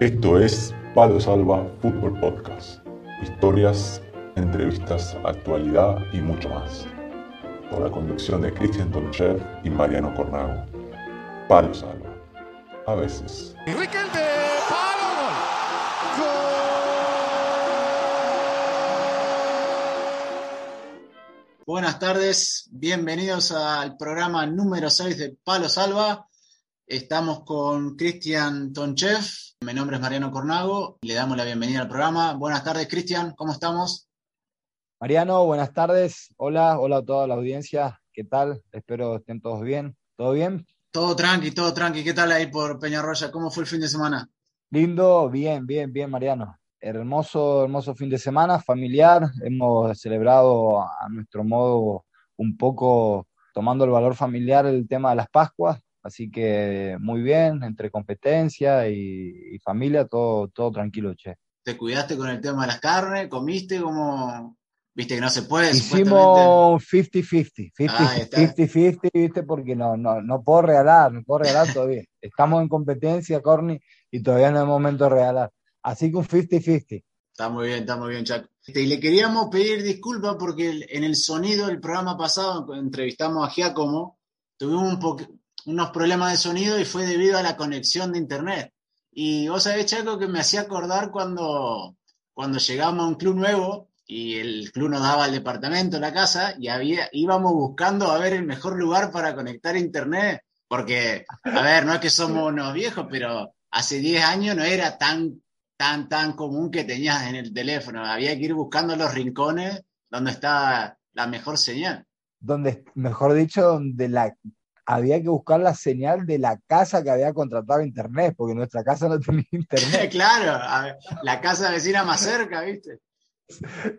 Esto es Palo Salva Fútbol Podcast. Historias, entrevistas, actualidad y mucho más. Con la conducción de Cristian Tonchev y Mariano Cornago. Palo Salva. A veces. Buenas tardes, bienvenidos al programa número 6 de Palo Salva. Estamos con Cristian Tonchev, mi nombre es Mariano Cornago, le damos la bienvenida al programa. Buenas tardes, Cristian, ¿cómo estamos? Mariano, buenas tardes, hola, hola a toda la audiencia, ¿qué tal? Espero estén todos bien, ¿todo bien? Todo tranqui, todo tranqui, ¿qué tal ahí por Peñarroya? ¿Cómo fue el fin de semana? Lindo, bien, bien, bien, Mariano. Hermoso, hermoso fin de semana, familiar, hemos celebrado a nuestro modo un poco tomando el valor familiar el tema de las Pascuas, Así que muy bien, entre competencia y, familia, todo, todo tranquilo, che. ¿Te cuidaste con el tema de las carnes? ¿Comiste como...? Viste que no se puede. Hicimos 50-50, 50-50, viste, porque no, no, no puedo regalar, no puedo regalar todavía. Estamos en competencia, Corny, y todavía no es momento de regalar. Así que un 50-50. Está muy bien, está muy bien, Chaco. Este, y le queríamos pedir disculpas porque en el sonido del programa pasado entrevistamos a Giacomo, tuvimos un, unos problemas de sonido y fue debido a la conexión de internet. Y vos sabés, Chaco, que me hacía acordar cuando, cuando llegamos a un club nuevo y el club nos daba el departamento, la casa, y había, íbamos buscando a ver el mejor lugar para conectar internet. Porque, a ver, no es que somos unos viejos, pero hace 10 años no era tan, tan, tan común que tenías en el teléfono. Había que ir buscando los rincones donde está la mejor señal. Donde, mejor dicho, donde la había que buscar la señal de la casa que había contratado internet, porque nuestra casa no tenía internet. claro, la casa vecina más cerca, ¿viste?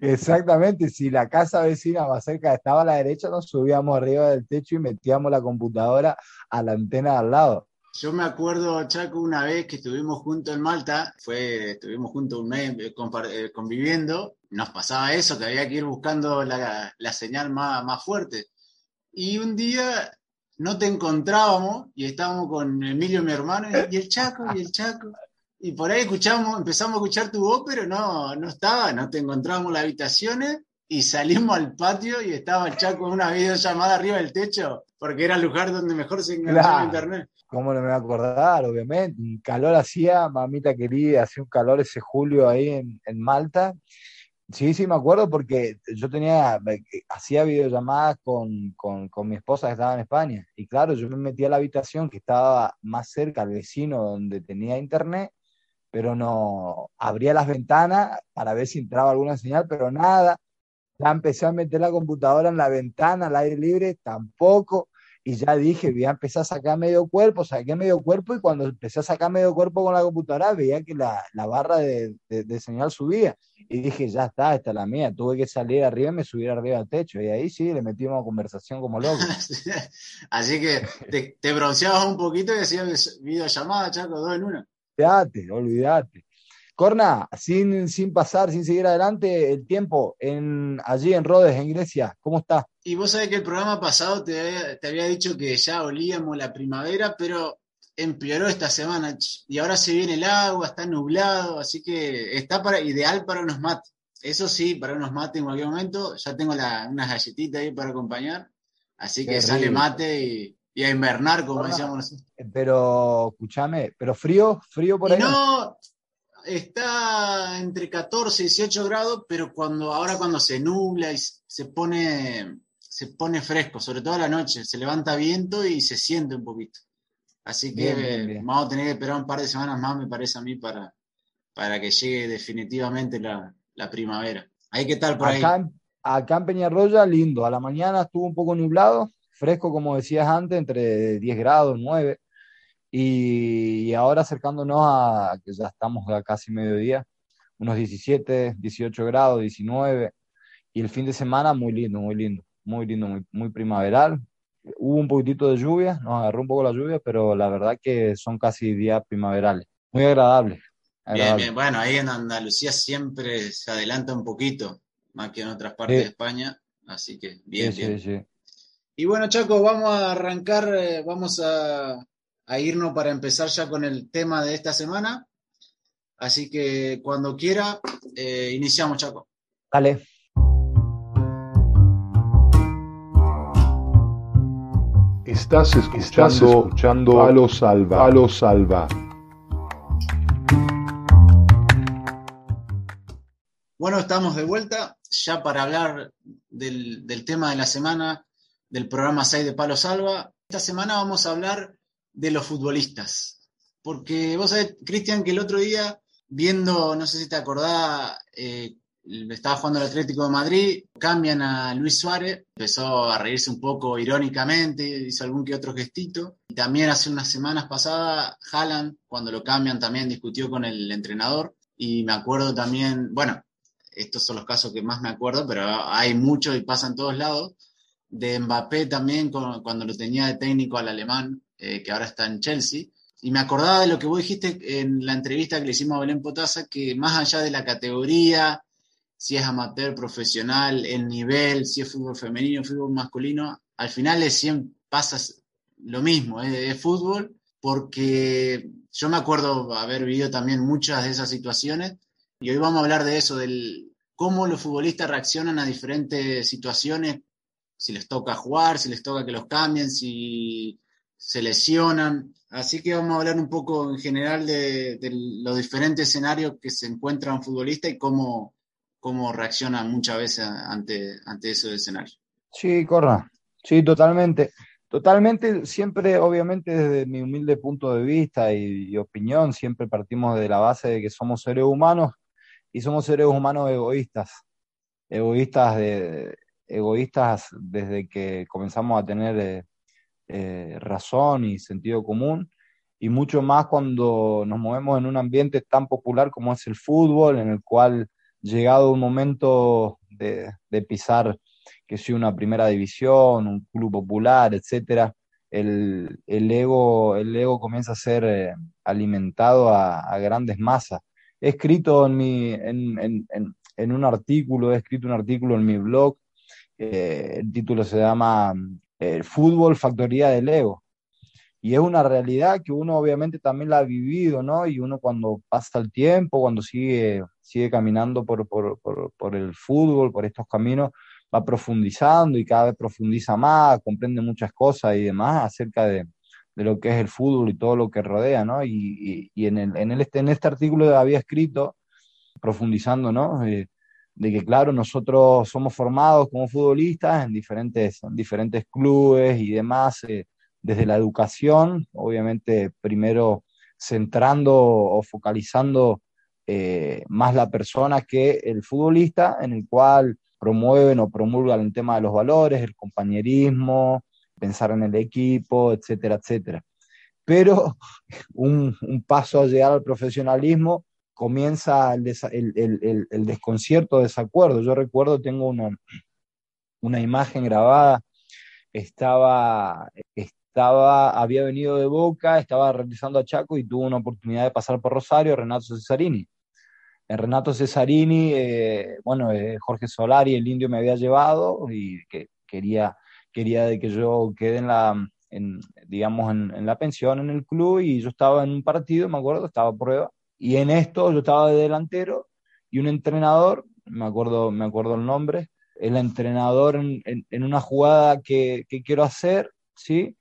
Exactamente, si la casa vecina más cerca estaba a la derecha, nos subíamos arriba del techo y metíamos la computadora a la antena al lado. Yo me acuerdo, Chaco, una vez que estuvimos juntos en Malta, fue, estuvimos juntos un mes eh, eh, conviviendo, nos pasaba eso, que había que ir buscando la, la señal más, más fuerte. Y un día no te encontrábamos y estábamos con Emilio, mi hermano, y el Chaco, y el Chaco. Y por ahí escuchamos, empezamos a escuchar tu voz, pero no, no estaba, no te encontrábamos en las habitaciones y salimos al patio y estaba el Chaco en una videollamada arriba del techo, porque era el lugar donde mejor se enganchaba internet. ¿Cómo no me voy a acordar? Obviamente. Calor hacía, mamita querida, hacía un calor ese julio ahí en, en Malta. Sí, sí, me acuerdo porque yo tenía, hacía videollamadas con, con, con, mi esposa que estaba en España. Y claro, yo me metí a la habitación que estaba más cerca al vecino donde tenía internet, pero no abría las ventanas para ver si entraba alguna señal, pero nada. Ya empecé a meter la computadora en la ventana, al aire libre, tampoco y ya dije, voy a empezar a sacar medio cuerpo, saqué medio cuerpo y cuando empecé a sacar medio cuerpo con la computadora veía que la, la barra de, de, señal subía y dije, ya está, esta es la mía, tuve que salir arriba y me subir arriba al techo y ahí sí, le metimos conversación como loco. Así que te, te, bronceabas un poquito y hacías videollamada, Chaco, dos en una. Olvídate, olvídate. Corna, sin, sin pasar, sin seguir adelante, el tiempo en, allí en Rhodes, en Grecia, ¿cómo está? Y vos sabés que el programa pasado te, te había dicho que ya olíamos la primavera, pero empeoró esta semana y ahora se viene el agua, está nublado, así que está para, ideal para unos mates. Eso sí, para unos mates en cualquier momento. Ya tengo la, unas galletitas ahí para acompañar, así que sale mate y, y, a invernar, como decíamos nosotros. Pero, escúchame, pero frío, frío por ahí. No, está entre 14 y 18 grados, pero cuando ahora cuando se nubla y se pone, se pone fresco, sobre todo a la noche, se levanta viento y se siente un poquito. Así que vamos a tener que esperar un par de semanas más, me parece a mí, para, para que llegue definitivamente la, primavera. ¿Ahí qué tal por acá, ahí? Acá en Peñarroya, lindo. A la mañana estuvo un poco nublado, fresco, como decías antes, entre 10 grados, 9 y, ahora acercándonos a que ya estamos a casi mediodía, unos 17, 18 grados, 19. Y el fin de semana muy lindo, muy lindo, muy lindo, muy, muy primaveral. Hubo un poquitito de lluvia, nos agarró un poco la lluvia, pero la verdad que son casi días primaverales. Muy agradable. Bien, bien. Bueno, ahí en Andalucía siempre se adelanta un poquito, más que en otras partes de España. Así que bien, bien. Sí, y bueno, Chaco, vamos a arrancar, eh, vamos a, a irnos para empezar ya con el tema de esta semana. Así que cuando quiera, eh, iniciamos, Chaco. Dale. Estás escuchando, escuchando a los salva, a los salva. Bueno, estamos de vuelta ya para hablar del, del, tema de la semana del programa 6 de Palo Salva. Esta semana vamos a hablar de los futbolistas. Porque vos sabés, Cristian, que el otro día, viendo, no sé si te acordás, eh, estaba jugando el Atlético de Madrid, cambian a Luis Suárez, empezó a reírse un poco irónicamente, hizo algún que otro gestito. Y también hace unas semanas pasadas, Haaland, cuando lo cambian, también discutió con el entrenador. Y me acuerdo también, bueno, estos son los casos que más me acuerdo, pero hay muchos y pasan todos lados. De Mbappé también, cuando lo tenía de técnico al alemán, eh, que ahora está en Chelsea. Y me acordaba de lo que vos dijiste en la entrevista que le hicimos a Belén Potasa, que más allá de la categoría, si es amateur, profesional, el nivel, si es fútbol femenino, fútbol masculino, al final es siempre pasa lo mismo, es, fútbol, porque yo me acuerdo haber vivido también muchas de esas situaciones, y hoy vamos a hablar de eso, del cómo los futbolistas reaccionan a diferentes situaciones, si les toca jugar, si les toca que los cambien, si se lesionan. Así que vamos a hablar un poco en general de, los diferentes escenarios que se encuentra un futbolista y cómo, cómo reacciona muchas veces ante, ante ese escenario. Sí, corra. Sí, totalmente. Totalmente, siempre, obviamente, desde mi humilde punto de vista y, y, opinión, siempre partimos de la base de que somos seres humanos y somos seres humanos egoístas. Egoístas, de, egoístas desde que comenzamos a tener eh, eh, razón y sentido común, y mucho más cuando nos movemos en un ambiente tan popular como es el fútbol, en el cual llegado un momento de, de pisar que sea una primera división, un club popular, etcétera, el, el, ego, el ego comienza a ser eh, alimentado a, a, grandes masas. He escrito en, mi, en, en, en, un artículo, he escrito un artículo en mi blog, eh, el título se llama El fútbol, factoría del ego. Y es una realidad que uno obviamente también la ha vivido, ¿no? Y uno cuando pasa el tiempo, cuando sigue, sigue caminando por, por, por, el fútbol, por estos caminos, va profundizando y cada vez profundiza más, comprende muchas cosas y demás acerca de, de lo que es el fútbol y todo lo que rodea, ¿no? Y, y, en, el, en, el, en, este artículo había escrito, profundizando, ¿no? Eh, de que, claro, nosotros somos formados como futbolistas en diferentes, en diferentes clubes y demás, eh, desde la educación, obviamente primero centrando o focalizando eh, más la persona que el futbolista, en el cual promueven o promulgan el tema de los valores, el compañerismo, pensar en el equipo, etcétera, etcétera. Pero un, un paso a llegar al profesionalismo comienza el, el, el, el, desconcierto, desacuerdo. Yo recuerdo, tengo una, una imagen grabada, estaba, estaba, había venido de Boca, estaba realizando a Chaco y tuvo una oportunidad de pasar por Rosario, Renato Cesarini. En Renato Cesarini, eh, bueno, eh, Jorge Solari, el indio, me había llevado y que quería, quería de que yo quede en la, en, digamos, en, en, la pensión en el club y yo estaba en un partido, me acuerdo, estaba a prueba, y en esto yo estaba de delantero y un entrenador, me acuerdo, me acuerdo el nombre, el entrenador en, en, una jugada que, que, quiero hacer, ¿sí?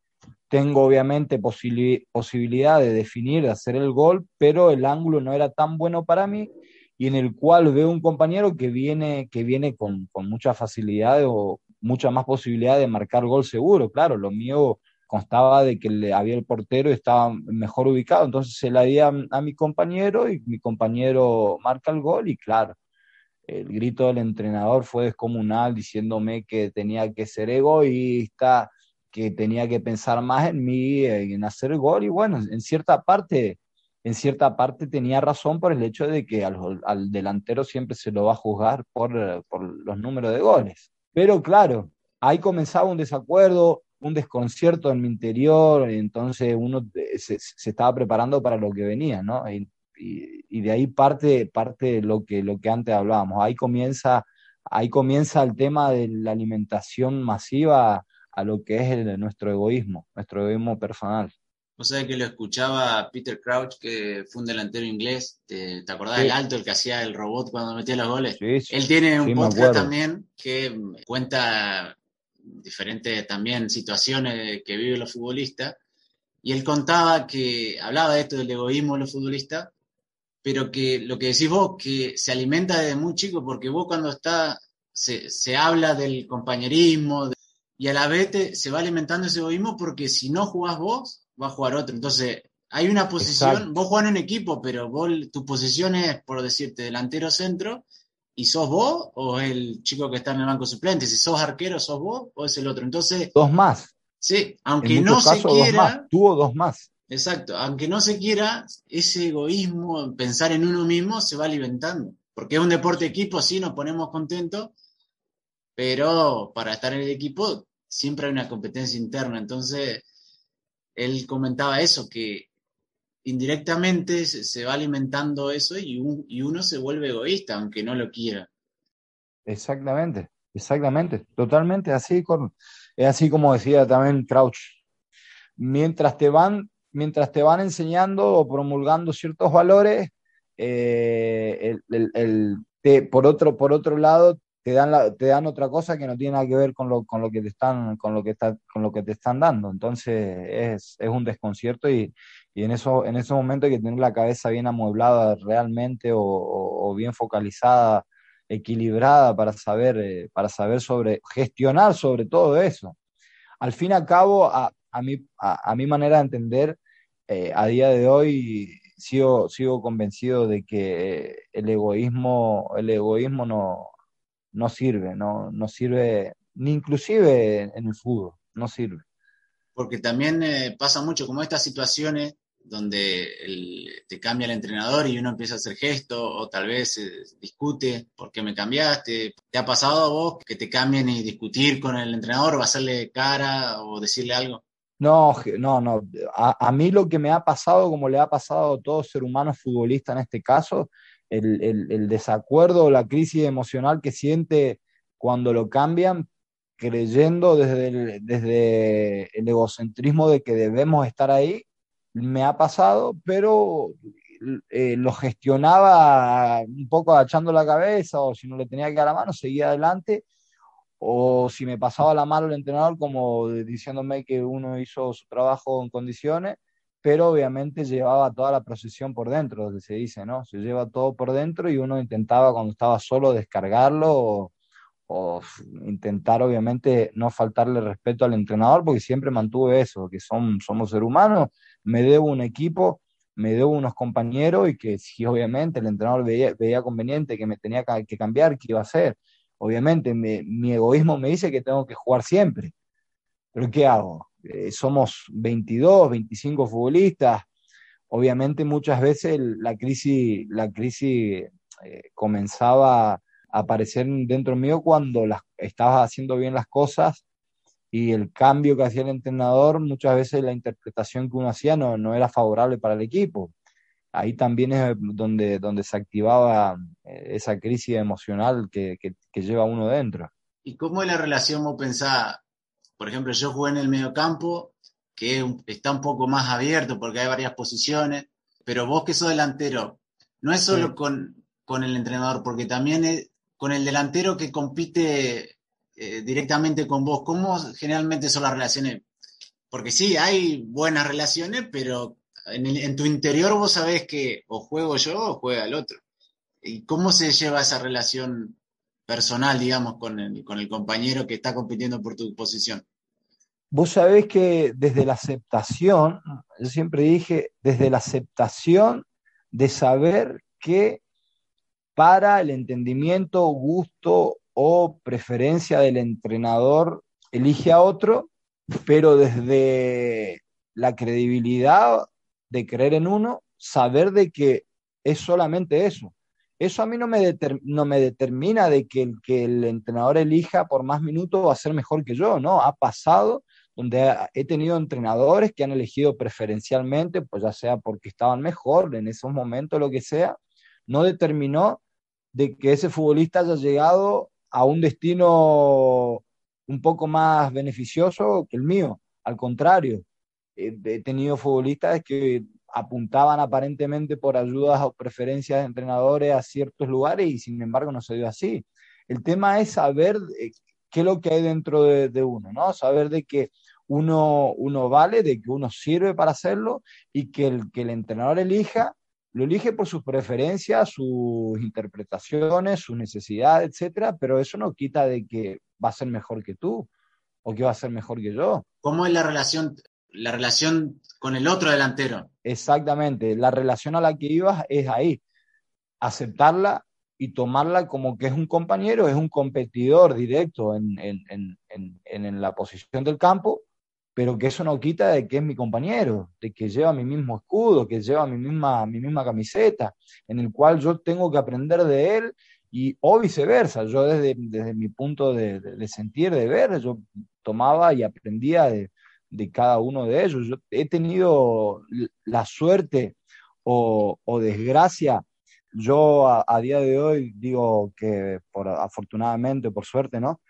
Tengo obviamente posibil posibilidad de definir, de hacer el gol, pero el ángulo no era tan bueno para mí y en el cual veo un compañero que viene, que viene con, con mucha facilidad o mucha más posibilidad de marcar gol seguro. Claro, lo mío constaba de que le había el portero y estaba mejor ubicado, entonces se la di a, mi compañero y mi compañero marca el gol y claro, el grito del entrenador fue descomunal diciéndome que tenía que ser egoísta, que tenía que pensar más en mí, en hacer el gol y bueno, en cierta parte en cierta parte tenía razón por el hecho de que al, al, delantero siempre se lo va a juzgar por, por los números de goles. Pero claro, ahí comenzaba un desacuerdo, un desconcierto en mi interior, entonces uno se, se, estaba preparando para lo que venía, ¿no? Y, y, y, de ahí parte, parte lo, que, lo que antes hablábamos. Ahí comienza, ahí comienza el tema de la alimentación masiva a lo que es el, nuestro egoísmo, nuestro egoísmo personal. Vos sabés que lo escuchaba Peter Crouch, que fue un delantero inglés. ¿Te, acordás del alto, el que hacía el robot cuando metía los goles? Sí, sí, Él tiene un podcast también que cuenta diferentes también situaciones que viven los futbolistas. Y él contaba que hablaba de esto del egoísmo de los futbolistas, pero que lo que decís vos, que se alimenta desde muy chico, porque vos cuando está, se, se habla del compañerismo, y a la vez se va alimentando ese egoísmo porque si no jugás vos, va a jugar otro. Entonces, hay una posición, vos jugás en equipo, pero vos, tu posición es, por decirte, delantero centro, y sos vos o el chico que está en el banco suplente. Si sos arquero, sos vos o es el otro. Entonces. Dos más. Sí, aunque no se quiera. Tuvo dos más. Exacto, aunque no se quiera, ese egoísmo, pensar en uno mismo, se va alimentando. Porque es un deporte equipo, sí, nos ponemos contentos, pero para estar en el equipo siempre hay una competencia interna. Entonces, él comentaba eso, que indirectamente se, va alimentando eso y, uno se vuelve egoísta, aunque no lo quiera. Exactamente, exactamente, totalmente así, es así como decía también Crouch. Mientras te van, mientras te van enseñando o promulgando ciertos valores, eh, por, otro, por otro lado, te dan, te dan otra cosa que no tiene nada que ver con lo, con lo que te están, con lo que está, con lo que te están dando. Entonces es, es un desconcierto y, y, en eso, en esos momentos hay que tener la cabeza bien amueblada realmente o, bien focalizada, equilibrada para saber, eh, para saber sobre, gestionar sobre todo eso. Al fin y al cabo, a, a, mi, a, mi manera de entender, eh, a día de hoy sigo, sigo convencido de que el egoísmo, el egoísmo no, no sirve, no, no sirve ni inclusive en el fútbol, no sirve. Porque también eh, pasa mucho como estas situaciones donde te cambia el entrenador y uno empieza a hacer gestos o tal vez eh, discute por qué me cambiaste. ¿Te ha pasado a vos que te cambien y discutir con el entrenador o hacerle cara o decirle algo? No, no, no. A, mí lo que me ha pasado, como le ha pasado a todo ser humano futbolista en este caso, el, desacuerdo o la crisis emocional que siente cuando lo cambian, creyendo desde el, desde el egocentrismo de que debemos estar ahí, me ha pasado, pero eh, lo gestionaba un poco agachando la cabeza o si no le tenía que dar la mano, seguía adelante. O si me pasaba la mano el entrenador, como diciéndome que uno hizo su trabajo en condiciones, pero obviamente llevaba toda la procesión por dentro, se dice, ¿no? Se lleva todo por dentro y uno intentaba cuando estaba solo descargarlo intentar obviamente no faltarle respeto al entrenador, porque siempre mantuvo eso, que son, somos seres humanos, me debo un equipo, me debo unos compañeros y que si obviamente el entrenador veía, conveniente que me tenía que cambiar, ¿qué iba a hacer? Obviamente mi egoísmo me dice que tengo que jugar siempre, pero ¿qué hago? Eh, somos 22, 25 futbolistas. Obviamente muchas veces la crisis, la crisis eh, comenzaba aparecer dentro mío cuando las, estaba haciendo bien las cosas y el cambio que hacía el entrenador, muchas veces la interpretación que uno hacía no, no era favorable para el equipo. Ahí también es donde, donde se activaba eh, esa crisis emocional que, que, que lleva uno dentro. ¿Y cómo es la relación, vos pensás, por ejemplo, yo jugué en el mediocampo, que está un poco más abierto porque hay varias posiciones, pero vos que sos delantero, no es solo con, con, el entrenador, porque también es con el delantero que compite eh, directamente con vos. ¿Cómo generalmente son las relaciones? Porque sí, hay buenas relaciones, pero en, tu interior vos sabés que o juego yo o juega el otro. ¿Y cómo se lleva esa relación personal, digamos, con el, con el compañero que está compitiendo por tu posición? Vos sabés que desde la aceptación, yo siempre dije, desde la aceptación de saber que para el entendimiento, gusto o preferencia del entrenador elige a otro, pero desde la credibilidad de creer en uno, saber de que es solamente eso, eso a mí no me, no me determina de que el que el entrenador elija por más minutos va a ser mejor que yo, ¿no? Ha pasado donde he tenido entrenadores que han elegido preferencialmente, pues ya sea porque estaban mejor en esos momentos, lo que sea, no determinó de que ese futbolista haya llegado a un destino un poco más beneficioso que el mío, al contrario, he tenido futbolistas que apuntaban aparentemente por ayudas o preferencias de entrenadores a ciertos lugares y sin embargo no se dio así. El tema es saber eh, qué es lo que hay dentro de, uno, ¿no? Saber de que uno, uno vale, de que uno sirve para hacerlo y que el, que el entrenador elija, lo elige por sus preferencias, sus interpretaciones, sus necesidades, etcétera, pero eso no quita de que va a ser mejor que tú o que va a ser mejor que yo. ¿Cómo es la relación, la relación con el otro delantero? Exactamente, la relación a la que ibas es ahí, aceptarla y tomarla como que es un compañero, es un competidor directo en, la posición del campo, pero que eso no quita de que es mi compañero, de que lleva mi mismo escudo, que lleva mi misma, mi misma camiseta, en el cual yo tengo que aprender de él y o viceversa. Yo desde, desde mi punto de, sentir, de ver, yo tomaba y aprendía de, de, cada uno de ellos. He tenido la suerte o, o desgracia yo a, día de hoy digo que por, afortunadamente, por suerte, ¿no?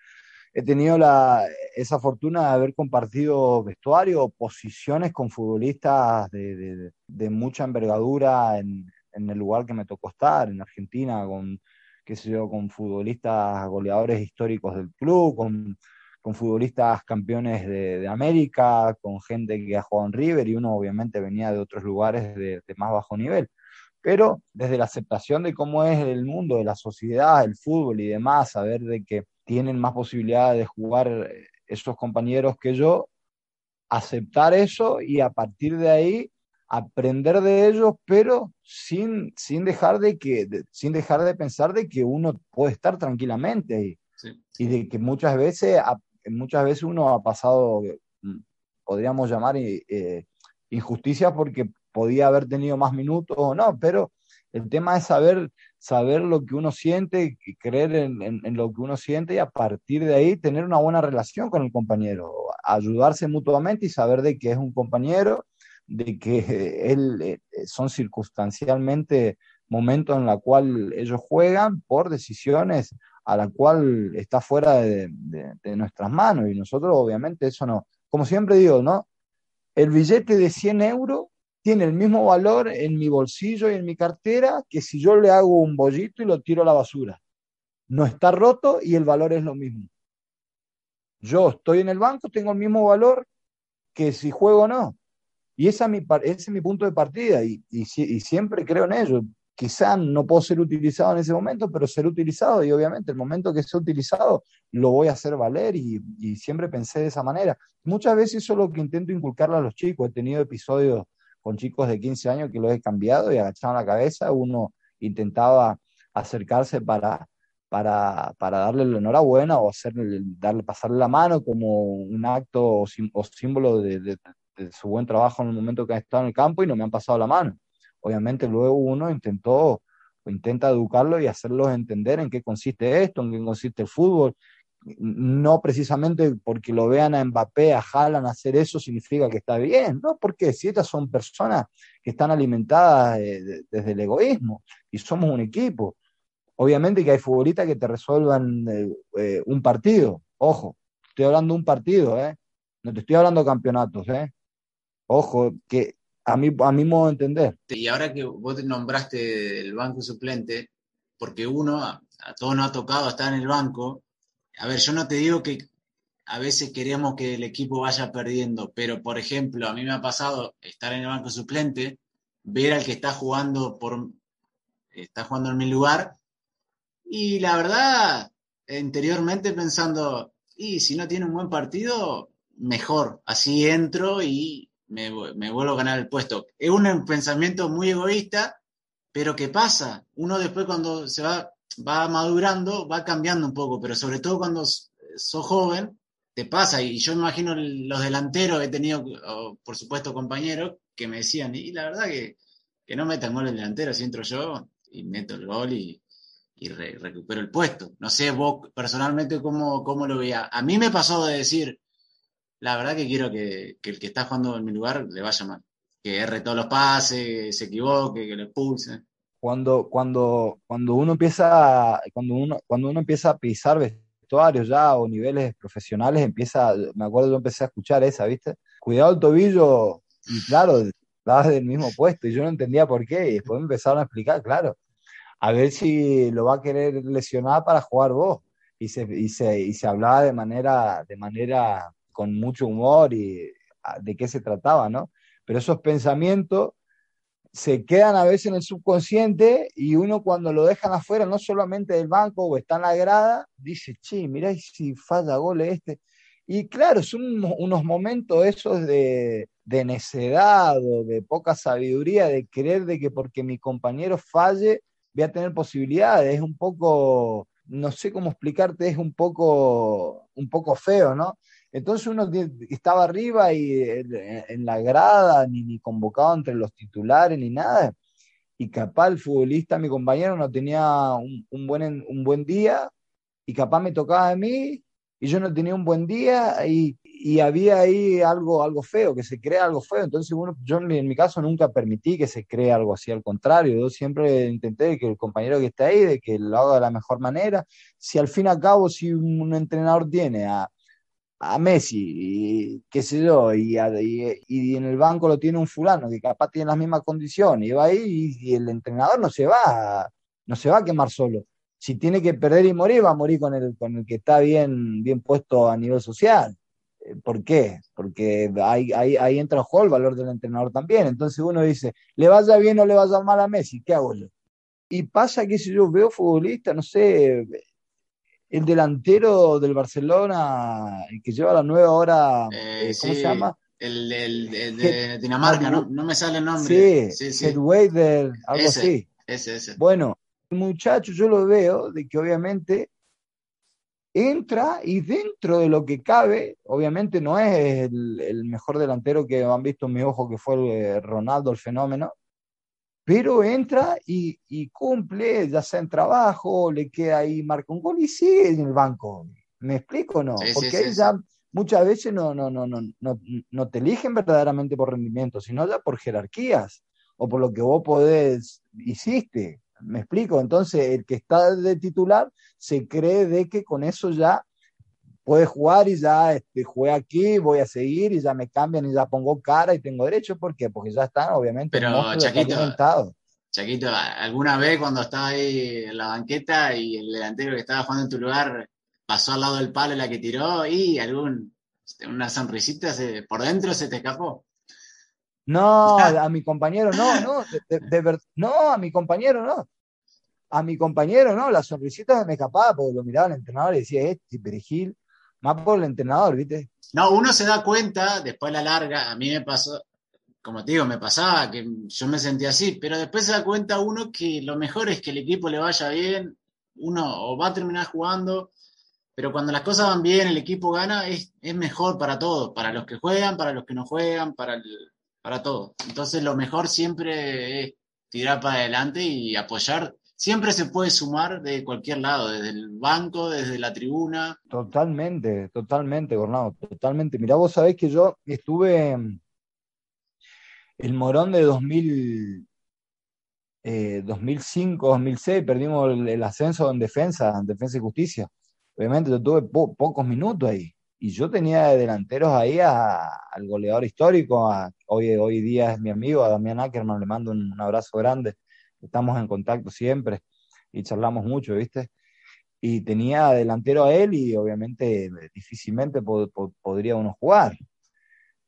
He tenido la, esa fortuna de haber compartido vestuario, posiciones con futbolistas de, de, mucha envergadura en, en, el lugar que me tocó estar, en Argentina, con, qué sé yo, con futbolistas goleadores históricos del club, con, con futbolistas campeones de, de, América, con gente que ha jugado en River y uno obviamente venía de otros lugares de, de más bajo nivel. Pero desde la aceptación de cómo es el mundo, de la sociedad, el fútbol y demás, saber de que tienen más posibilidades de jugar eh, esos compañeros que yo, aceptar eso y a partir de ahí aprender de ellos, pero sin, sin, dejar, de que, sin dejar de pensar de que uno puede estar tranquilamente y, de que muchas veces, muchas veces uno ha pasado, mm, podríamos llamar eh, injusticia porque podía haber tenido más minutos o no, pero el tema es saber, saber lo que uno siente, creer en, lo que uno siente y a partir de ahí tener una buena relación con el compañero, ayudarse mutuamente y saber de que es un compañero, de que él eh, son circunstancialmente momentos en los cuales ellos juegan por decisiones a la cual está fuera de, de, nuestras manos y nosotros obviamente eso no, como siempre digo, ¿no? El billete de 100 euros tiene el mismo valor en mi bolsillo y en mi cartera que si yo le hago un bollito y lo tiro a la basura. No está roto y el valor es lo mismo. Yo estoy en el banco, tengo el mismo valor que si juego o no. Y ese es mi punto de partida y, y, siempre creo en ello. Quizá no puedo ser utilizado en ese momento, pero ser utilizado y obviamente el momento que sea utilizado lo voy a hacer valer y, y siempre pensé de esa manera. Muchas veces eso es lo que intento inculcarle a los chicos. He tenido episodios con chicos de 15 años que los he cambiado y agachaban la cabeza, uno intentaba acercarse para, para, para darle la enhorabuena o hacerle, darle, pasarle la mano como un acto o, símbolo de, su buen trabajo en el momento que han estado en el campo y no me han pasado la mano. Obviamente luego uno intentó intenta educarlo y hacerlos entender en qué consiste esto, en qué consiste el fútbol, no precisamente porque lo vean a Mbappé, a Haaland hacer eso significa que está bien, ¿no? Porque si estas son personas que están alimentadas desde el egoísmo y somos un equipo. Obviamente que hay futbolistas que te resuelvan eh, eh, un partido, ojo, estoy hablando de un partido, ¿eh? No te estoy hablando de campeonatos, ¿eh? Ojo, que a mí, a mi modo de entender. Y ahora que vos te nombraste el banco suplente, porque uno, a todos nos ha tocado estar en el banco, a ver, yo no te digo que a veces queremos que el equipo vaya perdiendo, pero por ejemplo, a mí me ha pasado estar en el banco suplente, ver al que está jugando por está jugando en mi lugar y la verdad, interiormente pensando, y si no tiene un buen partido, mejor, así entro y me, me vuelvo a ganar el puesto. Es un pensamiento muy egoísta, pero ¿qué pasa? Uno después cuando se va va madurando, va cambiando un poco, pero sobre todo cuando sos joven, te pasa. Y yo imagino los delanteros, he tenido, por supuesto, compañeros que me decían, y la verdad que, que no metan gol el delantero, si entro yo y meto el gol y, recupero el puesto. No sé vos personalmente cómo, cómo lo veía. A mí me pasó de decir, la verdad que quiero que, que, el que está jugando en mi lugar le vaya mal. Que erre todos los pases, se equivoque, que lo expulse cuando, cuando, cuando uno empieza, cuando uno, cuando uno empieza a pisar vestuarios ya o niveles profesionales empieza, me acuerdo yo empecé a escuchar esa, ¿viste? Cuidado el tobillo, y claro, estabas del mismo puesto y yo no entendía por qué y después me empezaron a explicar, claro, a ver si lo va a querer lesionar para jugar vos. Y se, y se, y se hablaba de manera, de manera con mucho humor y ah, de qué se trataba, ¿no? Pero esos pensamientos se quedan a veces en el subconsciente y uno cuando lo dejan afuera, no solamente del banco o está en la grada, dice, che, mirá si falla gol este. Y claro, son unos momentos esos de, de necedad o de poca sabiduría, de creer de que porque mi compañero falle voy a tener posibilidades. Es un poco, no sé cómo explicarte, es un poco, un poco feo, ¿no? Entonces uno estaba arriba y en la grada, ni, convocado entre los titulares, ni nada. Y capaz el futbolista, mi compañero, no tenía un, buen, un buen día y capaz me tocaba a mí y yo no tenía un buen día y, y había ahí algo, algo feo, que se crea algo feo. Entonces, yo en mi caso nunca permití que se cree algo así, al contrario, yo siempre intenté que el compañero que está ahí, de que lo haga de la mejor manera. Si al fin y al cabo, si un entrenador tiene a a Messi, y qué sé yo, y, y, en el banco lo tiene un fulano que capaz tiene las mismas condiciones, y va ahí y, el entrenador no se va, no se va a quemar solo. Si tiene que perder y morir, va a morir con el, con el que está bien, bien puesto a nivel social. Eh, ¿Por qué? Porque ahí, ahí, ahí entra en juego el valor del entrenador también. Entonces uno dice, le vaya bien o le vaya mal a Messi, ¿qué hago yo? Y pasa que si yo veo futbolista, no sé, el delantero del Barcelona, el que lleva la nueva hora, eh, ¿cómo se llama? El, de Dinamarca, ¿no? no me sale el nombre. Sí, sí, algo así. Ese, ese. Bueno, el muchacho yo lo veo de que obviamente entra y dentro de lo que cabe, obviamente no es el, el mejor delantero que han visto en mi ojo, que fue el Ronaldo, el fenómeno, pero entra y, cumple, ya sea en trabajo, le queda ahí, marca un gol y sigue en el banco. ¿Me explico o no? Porque ahí ya muchas veces no, no, no, no, no, no te eligen verdaderamente por rendimiento, sino ya por jerarquías o por lo que vos podés, hiciste. ¿Me explico? Entonces, el que está de titular se cree de que con eso ya puede jugar y ya este, jugué aquí, voy a seguir y ya me cambian y ya pongo cara y tengo derecho. ¿Por qué? Porque ya están, obviamente, Pero, Chaquito, Chaquito, ¿alguna vez cuando estaba ahí en la banqueta y el delantero que estaba jugando en tu lugar pasó al lado del palo la que tiró y algún una sonrisita se, por dentro se te escapó? No, a mi compañero no, no, de, no, a mi compañero no. A mi compañero no, la sonrisita me escapaba porque lo miraba el entrenador y decía, este perejil más por el entrenador, ¿viste? No, uno se da cuenta, después la larga, a mí me pasó, como te digo, me pasaba que yo me sentía así, pero después se da cuenta uno que lo mejor es que el equipo le vaya bien, uno va a terminar jugando, pero cuando las cosas van bien, el equipo gana, es, es mejor para todos, para los que juegan, para los que no juegan, para, el, para todos. Entonces lo mejor siempre es tirar para adelante y apoyar siempre se puede sumar de cualquier lado, desde el banco, desde la tribuna. Totalmente, totalmente, Gornado, totalmente. Mirá, vos sabés que yo estuve el Morón de 2000, 2005, 2006, perdimos el, ascenso en defensa, en defensa y justicia. Obviamente yo tuve pocos minutos ahí. Y yo tenía de delanteros ahí al goleador histórico, hoy, hoy día es mi amigo, a Damián Ackerman, le mando un abrazo grande estamos en contacto siempre y charlamos mucho, ¿viste? Y tenía delantero a él y obviamente difícilmente podría uno jugar,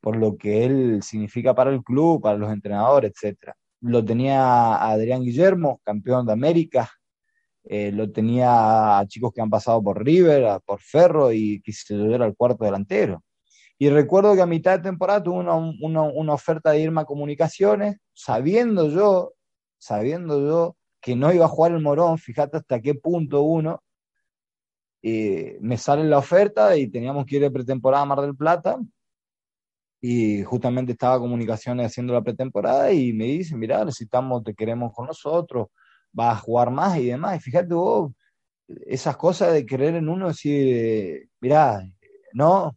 por lo que él significa para el club, para los entrenadores, etc. Lo tenía a Adrián Guillermo, campeón de América, eh, lo tenía a chicos que han pasado por River, por Ferro y que se lo al cuarto delantero. Y recuerdo que a mitad de temporada tuve una, una, una oferta de irme a comunicaciones, sabiendo yo sabiendo yo que no iba a jugar el Morón, fíjate hasta qué punto uno, eh, me sale la oferta y teníamos que ir de pretemporada a Mar del Plata, y justamente estaba comunicaciones haciendo la pretemporada y me dicen, mira, necesitamos, te queremos con nosotros, vas a jugar más y demás. Y fíjate vos, esas cosas de creer en uno, decir, mira, no,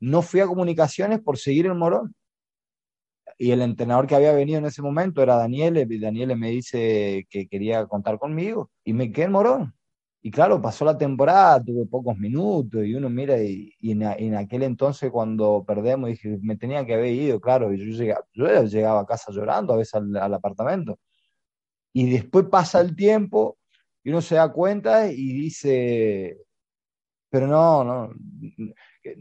no fui a comunicaciones por seguir el Morón y el entrenador que había venido en ese momento era Daniel, y Daniel me dice que quería contar conmigo y me quedé en Morón. y claro, pasó la temporada, tuve pocos minutos y uno mira y, en, aquel entonces cuando perdemos dije, me tenía que haber ido, claro, y yo llegaba, yo llegaba a casa llorando a veces al, apartamento. Y después pasa el tiempo y uno se da cuenta y dice, pero no, no,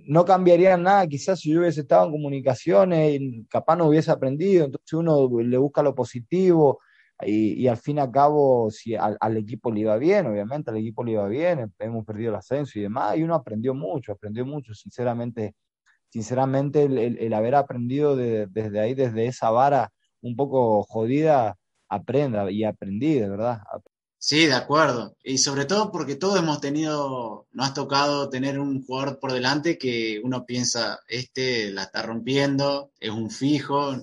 no cambiaría nada, quizás si yo hubiese estado en comunicaciones, capaz no hubiese aprendido, entonces uno le busca lo positivo, y, al fin y al cabo, si al, equipo le iba bien, obviamente al equipo le iba bien, hemos perdido el ascenso y demás, y uno aprendió mucho, aprendió mucho, sinceramente, sinceramente el, haber aprendido desde ahí, desde esa vara un poco jodida, aprenda y aprendí, de verdad. Sí, de acuerdo. Y sobre todo porque todos hemos tenido, nos ha tocado tener un jugador por delante que uno piensa, este la está rompiendo, es un fijo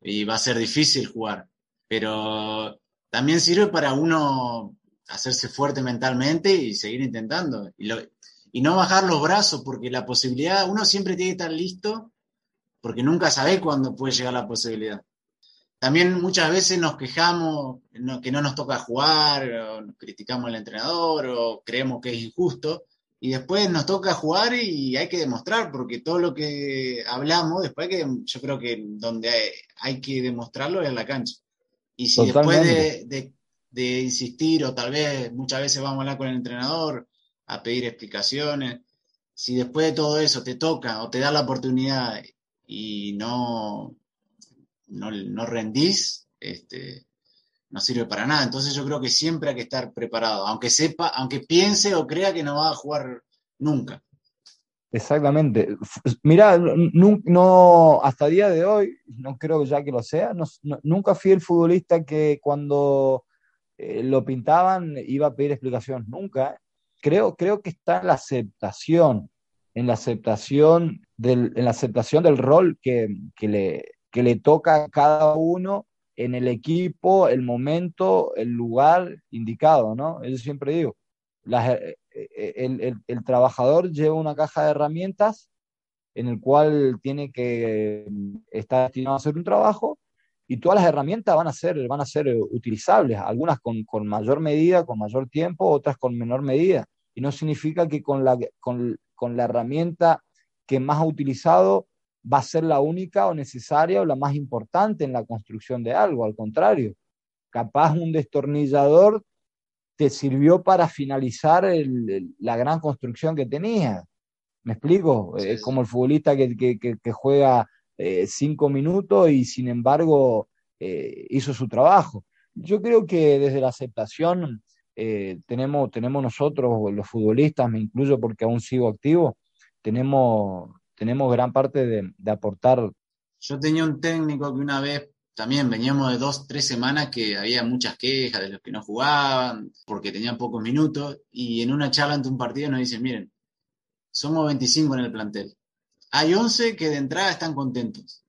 y va a ser difícil jugar pero también sirve para uno hacerse fuerte mentalmente y seguir intentando. Y, y no bajar los brazos, porque la posibilidad, uno siempre tiene que estar listo, porque nunca sabe cuándo puede llegar la posibilidad. También muchas veces nos quejamos que no nos toca jugar, o nos criticamos al entrenador, o creemos que es injusto, y después nos toca jugar y hay que demostrar, porque todo lo que hablamos, después que, yo creo que donde hay, hay que demostrarlo es en la cancha. Y si después de, insistir, o tal vez muchas veces vamos a hablar con el entrenador, a pedir explicaciones, si después de todo eso te toca o te da la oportunidad y no, no, rendís, este, no sirve para nada. Entonces yo creo que siempre hay que estar preparado, aunque sepa, aunque piense o crea que no va a jugar nunca. Exactamente. Mira, no, hasta el día de hoy, no creo ya que lo sea, nunca fui el futbolista que cuando eh, lo pintaban iba a pedir explicación, nunca. Creo, creo que está en la aceptación, en la aceptación del, en la aceptación del rol que, le, que le toca a cada uno en el equipo, el momento, el lugar indicado, ¿no? Eso siempre digo. Las, el, el, trabajador lleva una caja de herramientas en el cual tiene que mm, estar destinado a hacer un trabajo y todas las herramientas van a ser, van a ser utilizables, algunas con, con mayor medida, con mayor tiempo, otras con menor medida. Y no significa que con la, con, con la herramienta que más ha utilizado va a ser la única o necesaria o la más importante en la construcción de algo, al contrario. Capaz un destornillador te sirvió para finalizar la gran construcción que tenía. ¿Me explico? Es como el futbolista que, que, juega eh, cinco minutos y sin embargo eh, hizo su trabajo. Yo creo que desde la aceptación eh, tenemos, tenemos nosotros, los futbolistas, me incluyo porque aún sigo activo, tenemos, tenemos gran parte de, aportar. Yo tenía un técnico que una vez también veníamos de dos, tres semanas que había muchas quejas de los que no jugaban, porque tenían pocos minutos, y en una charla ante un partido nos dicen, miren, somos 25 en el plantel. Hay 11 que de entrada están contentos.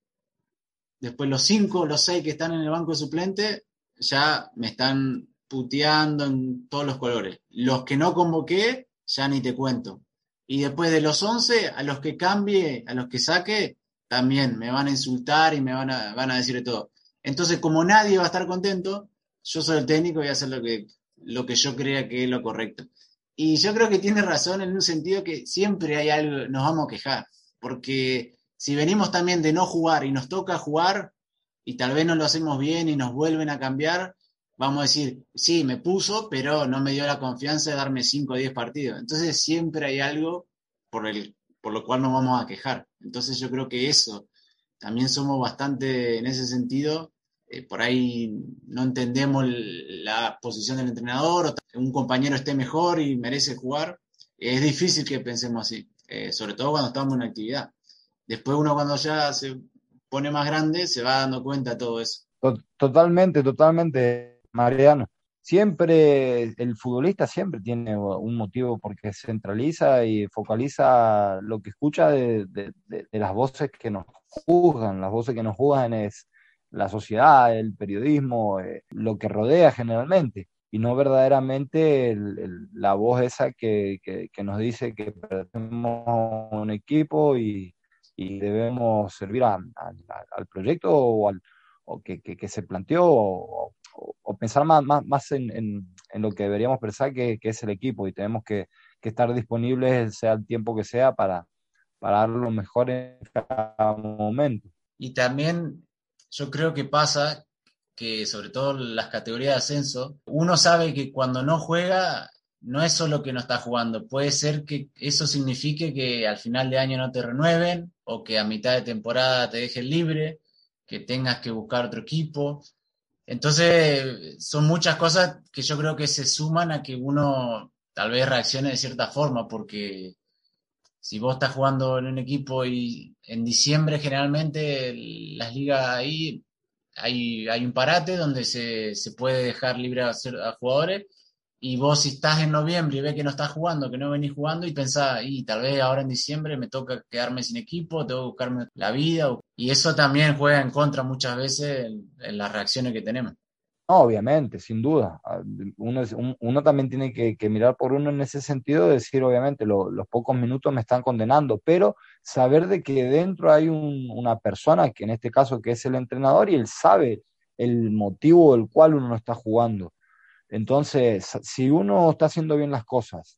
Después los 5, los 6 que están en el banco de suplente, ya me están puteando en todos los colores. Los que no convoqué, ya ni te cuento. Y después de los 11, a los que cambie, a los que saque, también me van a insultar y me van a, van a decir de todo. Entonces, como nadie va a estar contento, yo soy el técnico y voy a hacer lo que, lo que yo crea que es lo correcto. Y yo creo que tiene razón en un sentido que siempre hay algo, nos vamos a quejar, porque si venimos también de no jugar y nos toca jugar y tal vez no lo hacemos bien y nos vuelven a cambiar, vamos a decir, sí, me puso, pero no me dio la confianza de darme 5 o 10 partidos. Entonces siempre hay algo por, el, por lo cual nos vamos a quejar. Entonces yo creo que eso, también somos bastante en ese sentido eh, por ahí no entendemos la posición del entrenador, o un compañero esté mejor y merece jugar, es difícil que pensemos así, eh, sobre todo cuando estamos en actividad. Después uno cuando ya se pone más grande se va dando cuenta de todo eso. Totalmente, totalmente, Mariano. Siempre, el futbolista siempre tiene un motivo porque centraliza y focaliza lo que escucha de, las voces que nos juzgan. Las voces que nos juzgan es la sociedad, el periodismo, eh, lo que rodea generalmente, y no verdaderamente la voz esa que, nos dice que pertenecemos un equipo y, debemos servir al proyecto o al, o que, que, se planteó pensar más, más, más en, en, lo que deberíamos pensar que, que, es el equipo y tenemos que, estar disponibles sea el tiempo que sea para, para dar lo mejor en cada momento. Y también yo creo que pasa que sobre todo las categorías de ascenso, uno sabe que cuando no juega no es solo que no está jugando, puede ser que eso signifique que al final de año no te renueven o que a mitad de temporada te dejen libre, que tengas que buscar otro equipo. Entonces, son muchas cosas que yo creo que se suman a que uno tal vez reaccione de cierta forma, porque si vos estás jugando en un equipo y en diciembre generalmente las ligas ahí hay, hay un parate donde se, se puede dejar libre a, a, jugadores y vos si estás en noviembre y ves que no estás jugando, que no venís jugando y pensás, y tal vez ahora en diciembre me toca quedarme sin equipo, tengo que buscarme la vida y eso también juega en contra muchas veces en las reacciones que tenemos. obviamente, sin duda. Ah, uno, uno también tiene que, mirar por uno en ese sentido, decir, obviamente, los pocos minutos me están condenando, pero saber de que dentro hay una persona, que en este caso que es el entrenador, y él sabe el motivo del cual uno no está jugando. Entonces, si uno está haciendo bien las cosas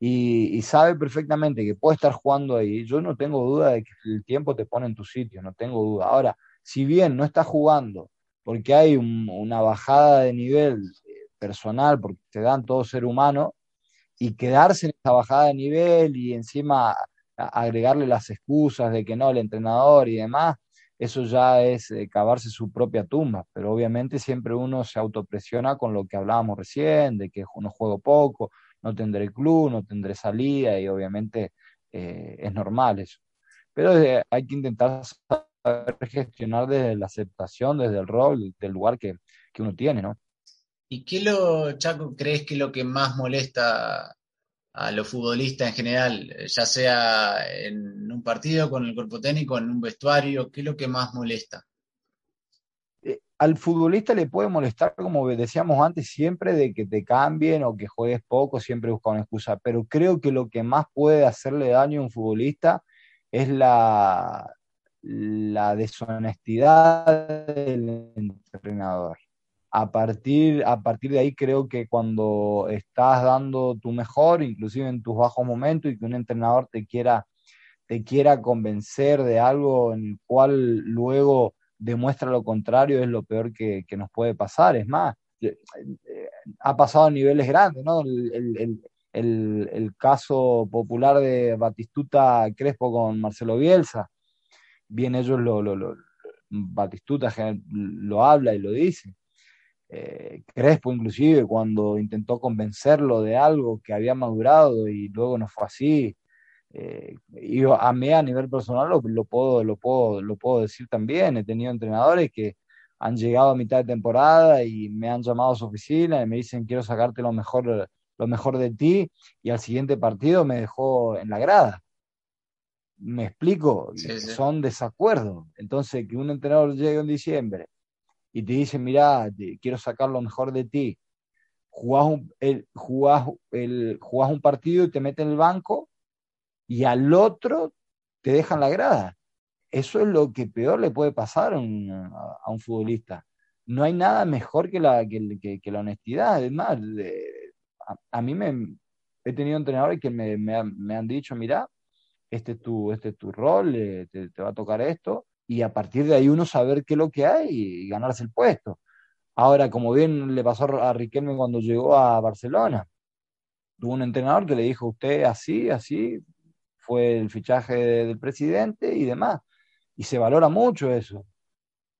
y, sabe perfectamente que puede estar jugando ahí, yo no tengo duda de que el tiempo te pone en tu sitio, no tengo duda. Ahora, si bien no está jugando porque hay una bajada de nivel eh, personal, porque te dan todo ser humano, y quedarse en esa bajada de nivel y encima agregarle las excusas de que no, el entrenador y demás, eso ya es eh, cavarse su propia tumba, pero obviamente siempre uno se autopresiona con lo que hablábamos recién, de que no juego poco, no tendré club, no tendré salida y obviamente eh, es normal eso. Pero eh, hay que intentar saber gestionar desde la aceptación, desde el rol, del lugar que, uno tiene, ¿no? ¿Y qué lo, Chaco, crees que es lo que más molesta a los futbolistas en general, ya sea en un partido con el cuerpo técnico, en un vestuario? ¿Qué es lo que más molesta? Eh, al futbolista le puede molestar, como decíamos antes, siempre de que te cambien o que juegues poco, siempre busca una excusa, pero creo que lo que más puede hacerle daño a un futbolista es la, la deshonestidad del entrenador a partir, a partir de ahí creo que cuando estás dando tu mejor, inclusive en tus bajos momentos, y que un entrenador te quiera, te quiera convencer de algo en el cual luego demuestra lo contrario, es lo peor que, nos puede pasar. Es más, eh, eh, ha pasado a niveles grandes, ¿no? El, caso popular de Batistuta Crespo con Marcelo Bielsa. Bien, ellos lo, lo, lo Batistuta lo habla y lo dice eh, Crespo inclusive cuando intentó convencerlo de algo que había madurado y luego no fue así. Eh, y a mí a nivel personal lo, puedo, lo, puedo, lo puedo decir también. He tenido entrenadores que han llegado a mitad de temporada y me han llamado a su oficina y me dicen quiero sacarte lo mejor, lo mejor de ti y al siguiente partido me dejó en la grada. Me explico, son desacuerdos. Entonces, que un entrenador llegue en diciembre y te dicen, mira, quiero sacar lo mejor de ti, jugás un, el, el, un partido y te meten en el banco y al otro te dejan la grada. Eso es lo que peor le puede pasar a un, futbolista. No hay nada mejor que la, que, la honestidad. Además, a, mí me, he tenido entrenadores que me, me, han dicho, mira, este es tu, este es tu rol, eh, te, te, va a tocar esto, y a partir de ahí uno saber qué es lo que hay y ganarse el puesto. Ahora, como bien le pasó a Riquelme cuando llegó a Barcelona, tuvo un entrenador que le dijo, usted así, así, fue el fichaje del presidente y demás. Y se valora mucho eso.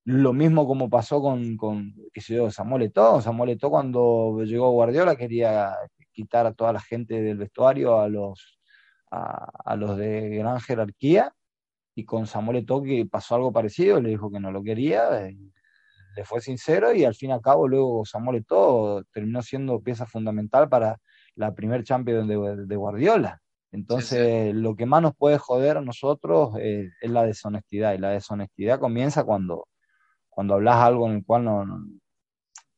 Lo mismo como pasó con, con qué sé Samuel Eto'o. Samuel cuando llegó Guardiola quería quitar a toda la gente del vestuario, a los, a los de gran jerarquía, y con Samuel Toque pasó algo parecido, le dijo que no lo quería, eh, le fue sincero y al fin y al cabo luego Samuel Eto'o terminó siendo pieza fundamental para la primer Champions de, Guardiola. Entonces, lo que más nos puede joder a nosotros es la deshonestidad. Y la deshonestidad comienza cuando, cuando hablas algo en el cual no,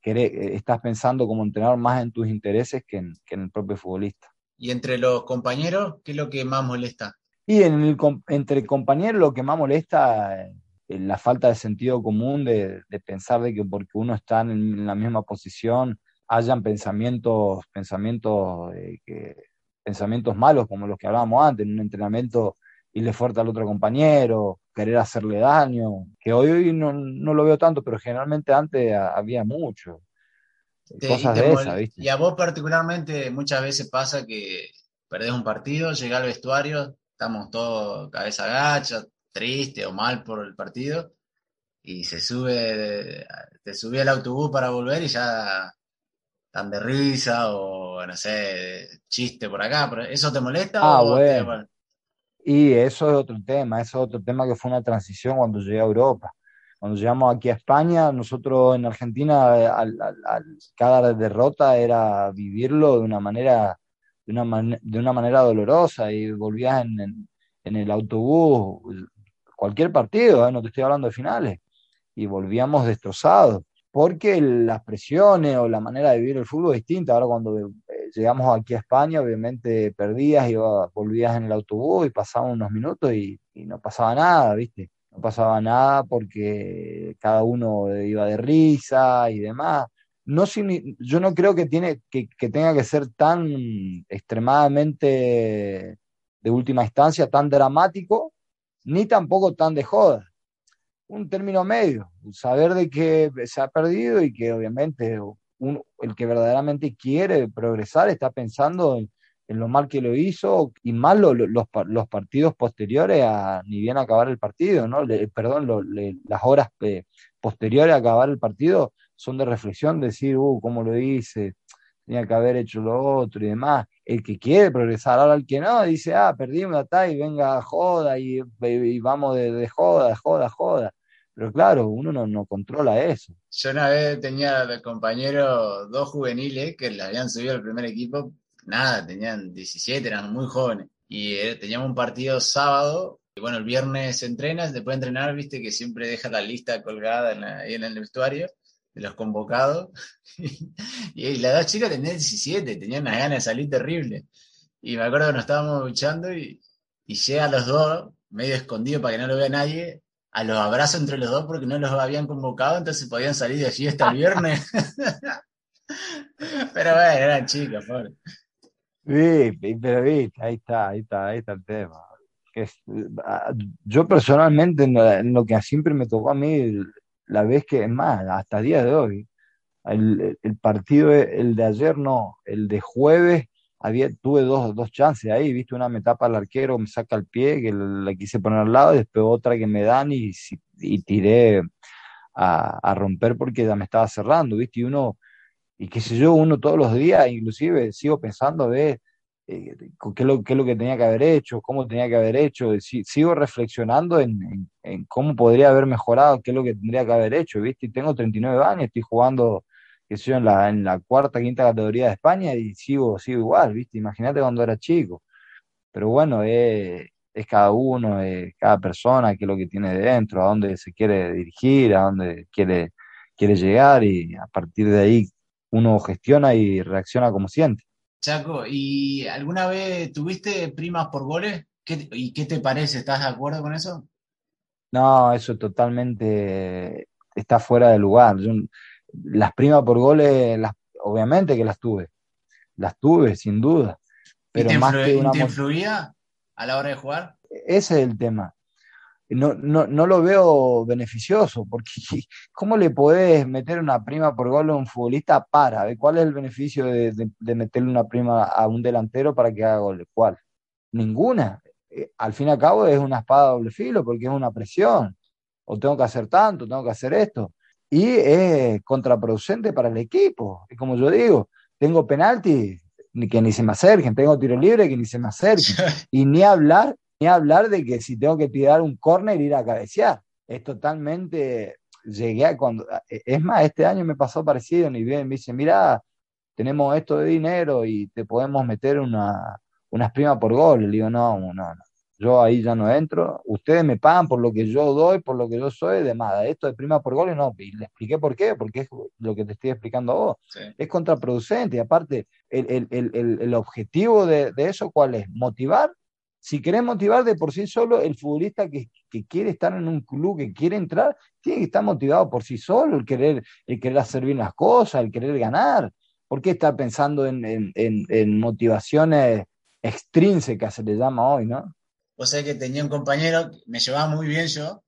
eh, estás pensando como entrenador más en tus intereses que en, que en, el propio futbolista. ¿Y entre los compañeros, qué es lo que más molesta? Y en el, entre compañeros lo que más molesta la falta de sentido común de, pensar de que porque uno está en, la misma posición hayan pensamientos, pensamientos, que, pensamientos malos como los que hablábamos antes, en un entrenamiento irle fuerte al otro compañero, querer hacerle daño, que hoy, no, no, lo veo tanto, pero generalmente antes había mucho. cosas de esas, ¿viste? Y a vos particularmente muchas veces pasa que perdés un partido, llega al vestuario, estamos todos cabeza gacha, triste o mal por el partido, y se sube, te subí al autobús para volver y ya están de risa o no sé, chiste por acá, ¿eso te molesta? Ah, bueno. Y eso es otro tema, eso es otro tema que fue una transición cuando llegué a Europa. Cuando llegamos aquí a España, nosotros en Argentina, al, cada derrota era vivirlo de una manera, de una, de una manera dolorosa y volvías en, el autobús, cualquier partido, ¿eh? no te estoy hablando de finales, y volvíamos destrozados porque las presiones o la manera de vivir el fútbol es distinta. Ahora cuando eh, llegamos aquí a España, obviamente perdías, y volvías en el autobús y pasaban unos minutos y, no pasaba nada, ¿viste? No pasaba nada porque cada uno iba de risa y demás. No, yo no creo que, tiene, que, que tenga que ser tan extremadamente de última instancia, tan dramático, ni tampoco tan de joda un término medio, saber de que se ha perdido y que obviamente el que verdaderamente quiere progresar está pensando en, lo mal que lo hizo y más los, los, partidos posteriores a ni bien acabar el partido, ¿no? perdón, las horas eh, posteriores a acabar el partido son de reflexión, decir, uh, cómo lo hice, tenía que haber hecho lo otro y demás. El que quiere progresar, ahora el que no, dice, ah, perdimos, está, y venga, joda, y, vamos de, de joda, joda, joda. Pero claro, uno no, no controla eso. Yo una vez tenía de compañero dos juveniles que le habían subido al primer equipo, nada, tenían 17, eran muy jóvenes. Y eh, teníamos un partido sábado, y bueno, el viernes se entrena, después de entrenar, viste que siempre deja la lista colgada ahí en el vestuario de los convocados. y, la las dos chicas tenían 17, tenían unas ganas de salir terrible. Y me acuerdo que nos estábamos luchando y, y llega los dos, medio escondido para que no lo vea nadie, a los abrazos entre los dos porque no los habían convocado, entonces podían salir de fiesta el viernes. pero bueno, eran chicos, pobre. Sí, pero viste, ahí está, ahí está, ahí está el tema. Ah, yo personalmente, en lo, que siempre me tocó a mí, la vez que, es más, hasta el día de hoy, el, el partido, el de ayer no, el de jueves, había, tuve dos, dos chances ahí, viste, una me tapa al arquero, me saca el pie, que la quise poner al lado, después otra que me dan y, y tiré a, romper porque ya me estaba cerrando, viste, y uno, y qué sé yo, uno todos los días, inclusive sigo pensando, ve, eh, qué, es lo, qué es lo que tenía que haber hecho, cómo tenía que haber hecho, sigo reflexionando en, cómo podría haber mejorado, qué es lo que tendría que haber hecho, viste, y tengo 39 años, estoy jugando que en la, en la cuarta, quinta categoría de España y sigo, sigo igual, ¿viste? Imagínate cuando era chico. Pero bueno, es, cada uno, es cada persona, qué es lo que tiene dentro, a dónde se quiere dirigir, a dónde quiere, quiere llegar y a partir de ahí uno gestiona y reacciona como siente. Chaco, ¿y alguna vez tuviste primas por goles? ¿Y qué te parece? ¿Estás de acuerdo con eso? No, eso totalmente está fuera de lugar. Yo, las primas por goles, las, obviamente que las tuve. Las tuve, sin duda. Pero más que una... ¿Te influía a la hora de jugar? Ese es el tema. No, no, no, lo veo beneficioso, porque ¿cómo le podés meter una prima por gol a un futbolista para? ¿Cuál es el beneficio de, de, meterle una prima a un delantero para que haga goles? ¿Cuál? Ninguna. Eh, al fin y al cabo es una espada doble filo, porque es una presión. O tengo que hacer tanto, tengo que hacer esto y es contraproducente para el equipo. Y como yo digo, tengo penalti que ni se me acerquen, tengo tiro libre que ni se me acerquen. y ni hablar, ni hablar de que si tengo que tirar un córner ir a cabecear. Es totalmente, llegué a cuando, es más, este año me pasó parecido, ni bien me dice, mira, tenemos esto de dinero y te podemos meter una, unas primas por gol. Le digo, no, no, no yo ahí ya no entro, ustedes me pagan por lo que yo doy, por lo que yo soy, de nada, esto de prima por gol, no, y le expliqué por qué, porque es lo que te estoy explicando a vos, es contraproducente, y aparte, el, el, el, el objetivo de, de, eso, ¿cuál es? Motivar Si querés motivar de por sí solo, el futbolista que, quiere estar en un club, que quiere entrar, tiene que estar motivado por sí solo, el querer, el querer hacer bien las cosas, el querer ganar. ¿Por qué estar pensando en, en motivaciones extrínsecas, se le llama hoy, ¿no? O sea que tenía un compañero, me llevaba muy bien yo,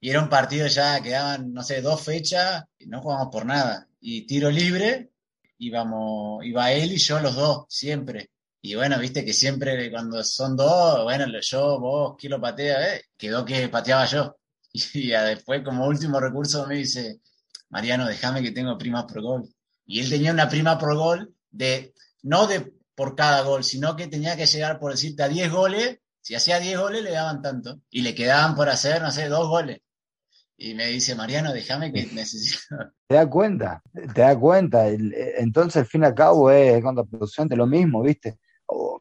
y era un partido ya, quedaban, no sé, dos fechas, y no jugamos por nada. Y tiro libre, íbamos, iba él y yo los dos, siempre. Y bueno, viste que siempre cuando son dos, bueno, yo, vos, ¿quién lo patea? Eh? Quedó que pateaba yo. Y después, como último recurso, me dice, Mariano, déjame que tengo primas por gol. Y él tenía una prima por gol de, no de por cada gol, sino que tenía que llegar, por decirte, a 10 goles si hacía 10 goles le daban tanto y le quedaban por hacer, no sé, dos goles. Y me dice, Mariano, déjame que necesito. Te das cuenta, te das cuenta. Entonces, al fin y al cabo, es contraproducente lo mismo, ¿viste?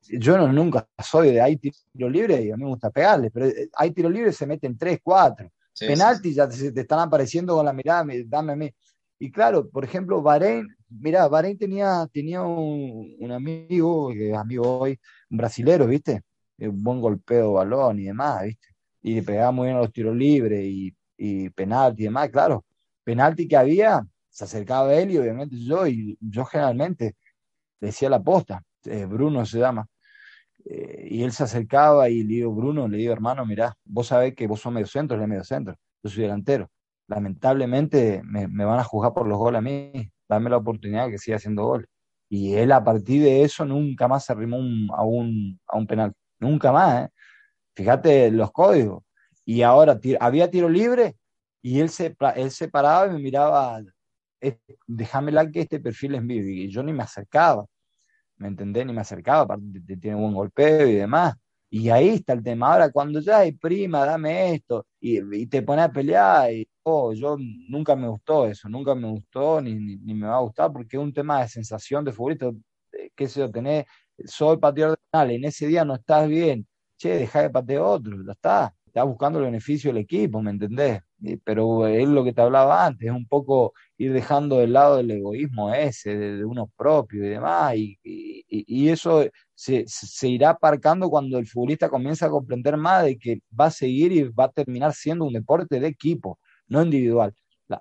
Yo no, nunca soy de hay tiro libre y a mí me gusta pegarle, pero eh, hay tiro libre se meten 3, 4. Penalti ya te, están apareciendo con la mirada, dame a mí. Y claro, por ejemplo, Bahrein, mira, Bahrein tenía, tenía un, un amigo, es amigo hoy, un brasilero, ¿viste? un buen golpeo de balón y demás, ¿viste? Y le pegaba muy bien a los tiros libres y, y penalti y demás, claro. Penalti que había, se acercaba a él y obviamente yo, y yo generalmente decía la posta, eh, Bruno se llama, eh, y él se acercaba y le digo, Bruno, le digo, hermano, mirá, vos sabés que vos sos medio centro, él medio centro, yo soy delantero. Lamentablemente me, van a juzgar por los goles a mí, dame la oportunidad que siga haciendo gol. Y él a partir de eso nunca más se arrimó a, un, a un penal nunca más. ¿eh? Fíjate los códigos. Y ahora había tiro libre y él se, él se paraba y me miraba, déjame la que este perfil es mío. Y yo ni me acercaba, ¿me entendés? Ni me acercaba, aparte tiene buen golpeo y demás. Y ahí está el tema. Ahora, cuando ya hay prima, dame esto, y, te pone a pelear, y oh, yo nunca me gustó eso, nunca me gustó, ni, ni, me va a gustar, porque es un tema de sensación de futbolista, qué sé yo, tener soy pateador de penal, en ese día no estás bien, che, deja de patear otro, ya está, estás buscando el beneficio del equipo, ¿me entendés? Pero es lo que te hablaba antes, es un poco ir dejando de lado el egoísmo ese, de, uno propio y demás, y, y, eso se, se, irá aparcando cuando el futbolista comienza a comprender más de que va a seguir y va a terminar siendo un deporte de equipo, no individual.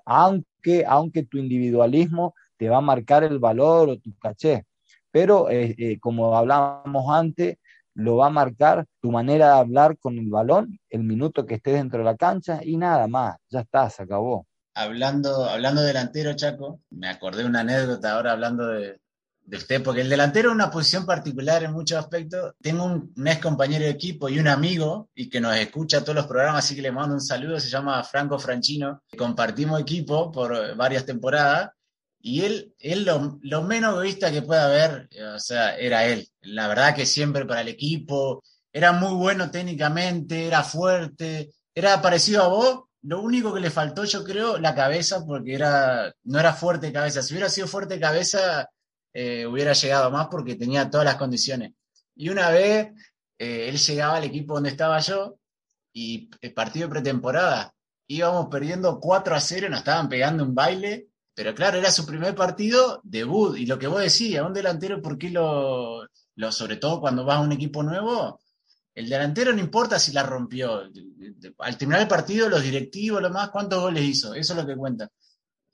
Aunque, aunque tu individualismo te va a marcar el valor o tu caché, pero eh, eh, como hablábamos antes, lo va a marcar tu manera de hablar con el balón, el minuto que estés dentro de la cancha y nada más, ya está, se acabó. Hablando, hablando delantero, Chaco, me acordé de una anécdota ahora hablando de, usted, porque el delantero es una posición particular en muchos aspectos. Tengo un, un, ex compañero de equipo y un amigo y que nos escucha todos los programas, así que le mando un saludo, se llama Franco Franchino. Compartimos equipo por varias temporadas y él, él lo, menos egoísta que pueda haber, eh, o sea, era él. La verdad que siempre para el equipo, era muy bueno técnicamente, era fuerte, era parecido a vos. Lo único que le faltó, yo creo, la cabeza, porque era, no era fuerte cabeza. Si hubiera sido fuerte cabeza, eh, hubiera llegado más porque tenía todas las condiciones. Y una vez eh, él llegaba al equipo donde estaba yo y el partido de pretemporada, íbamos perdiendo 4 a 0, nos estaban pegando un baile pero claro, era su primer partido, debut. Y lo que vos decías, un delantero, ¿por qué lo, sobre todo cuando vas a un equipo nuevo? El delantero no importa si la rompió. Al terminar el partido, los directivos, lo más, ¿cuántos goles hizo? Eso es lo que cuenta.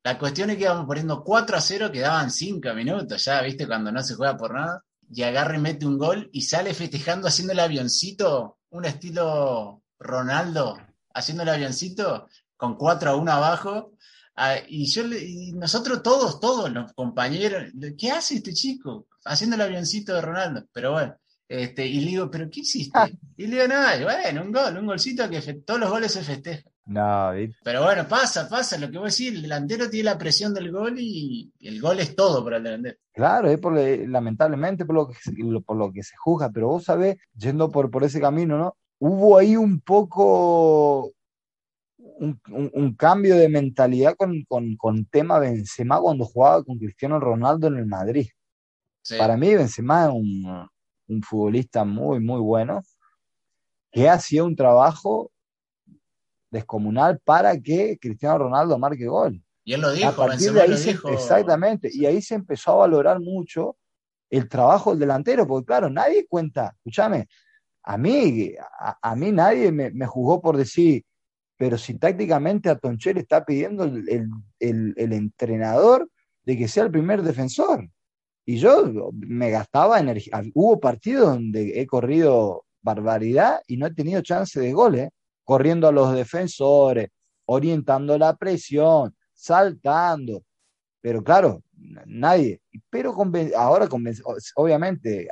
La cuestión es que íbamos poniendo 4 a 0, quedaban 5 minutos ya, ¿viste? Cuando no se juega por nada. Y agarra y mete un gol y sale festejando haciendo el avioncito, un estilo Ronaldo, haciendo el avioncito con 4 a 1 abajo Ah, y yo y nosotros todos, todos los compañeros, ¿qué hace este chico? Haciendo el avioncito de Ronaldo, pero bueno, este, y le digo, ¿pero qué hiciste? Ah. Y le digo, nada, bueno, un gol, un golcito que todos los goles se festejan. No, pero bueno, pasa, pasa, lo que voy a decir, el delantero tiene la presión del gol y el gol es todo para el delantero. Claro, es por, lamentablemente por lo, que, por lo que se juzga, pero vos sabés, yendo por, por ese camino, ¿no? Hubo ahí un poco un, cambio de mentalidad con, con, tema Benzema cuando jugaba con Cristiano Ronaldo en el Madrid. Para mí Benzema es un, un, futbolista muy, muy bueno, que hacía un trabajo descomunal para que Cristiano Ronaldo marque gol. Y él lo dijo, a partir de ahí Exactamente, y ahí se empezó a valorar mucho el trabajo del delantero, porque claro, nadie cuenta, escúchame, a mí, a, mí nadie me, me, juzgó por decir, pero si tácticamente a está pidiendo el, el, entrenador de que sea el primer defensor. Y yo me gastaba energía. Hubo partidos donde he corrido barbaridad y no he tenido chance de goles, ¿eh? corriendo a los defensores, orientando la presión, saltando. Pero claro, nadie. Pero ahora, obviamente,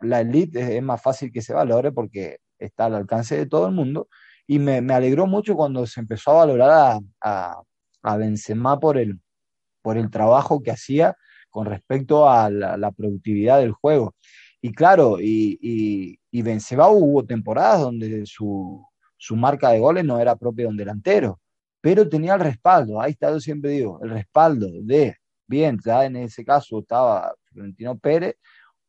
la elite es, más fácil que se valore porque está al alcance de todo el mundo. Y me, alegró mucho cuando se empezó a valorar a, a, Benzema por el, por el trabajo que hacía con respecto a la, productividad del juego. Y claro, y, y, y Benzema hubo temporadas donde su, su marca de goles no era propia de un delantero, pero tenía el respaldo, ahí está, yo siempre digo, el respaldo de, bien, ya en ese caso estaba Florentino Pérez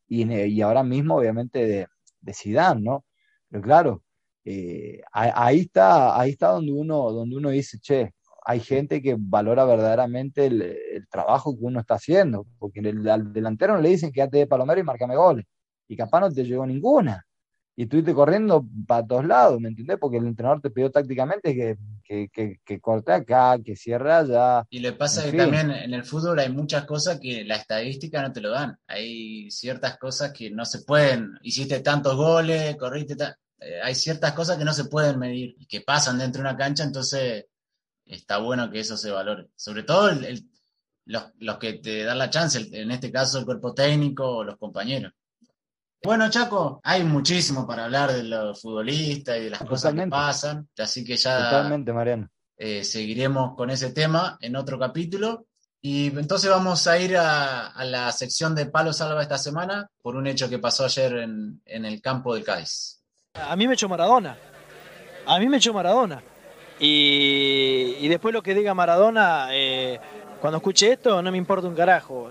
y, y ahora mismo obviamente de, de Zidane, ¿no? Pero claro, eh, ahí, está, ahí está donde uno, donde uno dice, che, hay gente que valora verdaderamente el, trabajo que uno está haciendo, porque al delantero no le dicen que ya te de palomero y márcame goles, y capaz no te llegó ninguna y estuviste corriendo para todos lados, ¿me entendés? Porque el entrenador te pidió tácticamente que, que, que, corte acá, que cierre allá. Y le pasa que también en el fútbol hay muchas cosas que la estadística no te lo dan. Hay ciertas cosas que no se pueden. Hiciste tantos goles, corriste. Eh, hay ciertas cosas que no se pueden medir y que pasan dentro de una cancha, entonces está bueno que eso se valore. Sobre todo los, los que te dan la chance, en este caso el cuerpo técnico o los compañeros. Bueno, Chaco, hay muchísimo para hablar de los futbolistas y de las cosas que pasan, así que ya Totalmente, Mariano. Eh, seguiremos con ese tema en otro capítulo. Y entonces vamos a ir a, la sección de Palo Salva esta semana por un hecho que pasó ayer en, el campo del Cádiz. A mí me echó Maradona. A mí me echó Maradona. Y, después lo que diga Maradona, eh, cuando escuche esto, no me importa un carajo.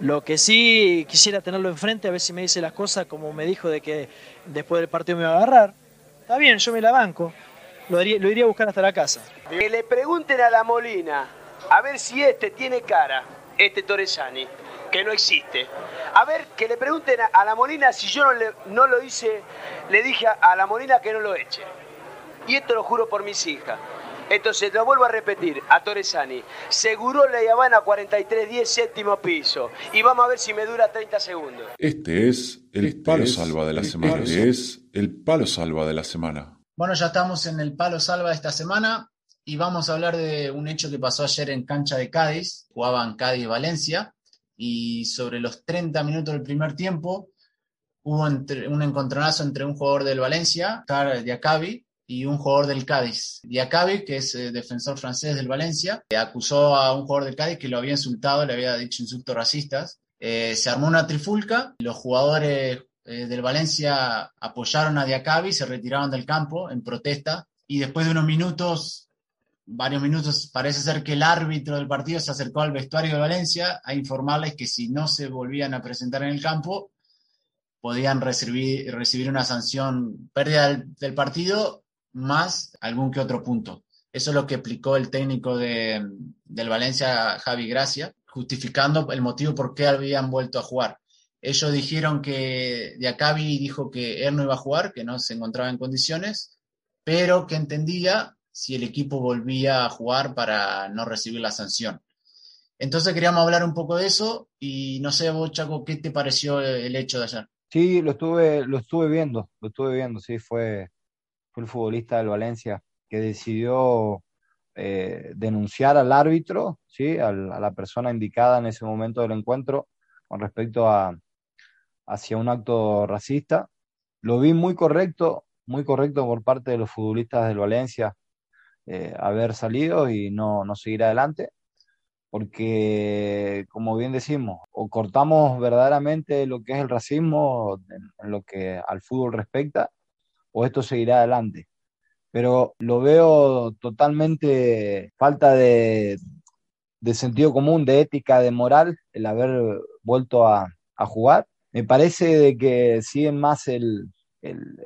Lo que sí quisiera tenerlo enfrente, a ver si me dice las cosas como me dijo de que después del partido me iba a agarrar. Está bien, yo me la banco. Lo, iría a buscar hasta la casa. Que le pregunten a la Molina, a ver si este tiene cara, este Torresani, que no existe. A ver, que le pregunten a, la Molina si yo no, le, no lo hice, le dije a la Molina que no lo eche. Y esto lo juro por mis hijas. Entonces, lo vuelvo a repetir, a Torresani. Seguro la Habana 4310, séptimo piso. Y vamos a ver si me dura 30 segundos. Este es el este palo salva de la semana. Este es el palo salva de la semana. Bueno, ya estamos en el palo salva de esta semana y vamos a hablar de un hecho que pasó ayer en cancha de Cádiz. Jugaban Cádiz-Valencia y sobre los 30 minutos del primer tiempo hubo un encontronazo entre un jugador del Valencia, Diacabi, y un jugador del Cádiz. Diacabi, que es eh, defensor francés del Valencia, acusó a un jugador del Cádiz que lo había insultado, le había dicho insultos racistas. Eh, se armó una trifulca, los jugadores eh, del Valencia apoyaron a Diacabi, se retiraron del campo en protesta y después de unos minutos, varios minutos, parece ser que el árbitro del partido se acercó al vestuario de Valencia a informarles que si no se volvían a presentar en el campo, podían recibir, recibir una sanción, pérdida del partido más algún que otro punto. Eso es lo que explicó el técnico de, del Valencia, Javi Gracia, justificando el motivo por qué habían vuelto a jugar. Ellos dijeron que Diacabi dijo que él no iba a jugar, que no se encontraba en condiciones, pero que entendía si el equipo volvía a jugar para no recibir la sanción. Entonces queríamos hablar un poco de eso y no sé vos, Chaco, ¿qué te pareció el hecho de ayer? Sí, lo estuve, lo estuve viendo, lo estuve viendo, sí, fue, fue el futbolista del Valencia, que decidió eh, denunciar al árbitro, ¿sí? a la persona indicada en ese momento del encuentro con respecto a hacia un acto racista. Lo vi muy correcto, muy correcto por parte de los futbolistas del Valencia eh, haber salido y no, no seguir adelante, porque como bien decimos, o cortamos verdaderamente lo que es el racismo en lo que al fútbol respecta, o esto seguirá adelante. Pero lo veo totalmente falta de, sentido común, de ética, de moral, el haber vuelto a, jugar. Me parece de que siguen más el,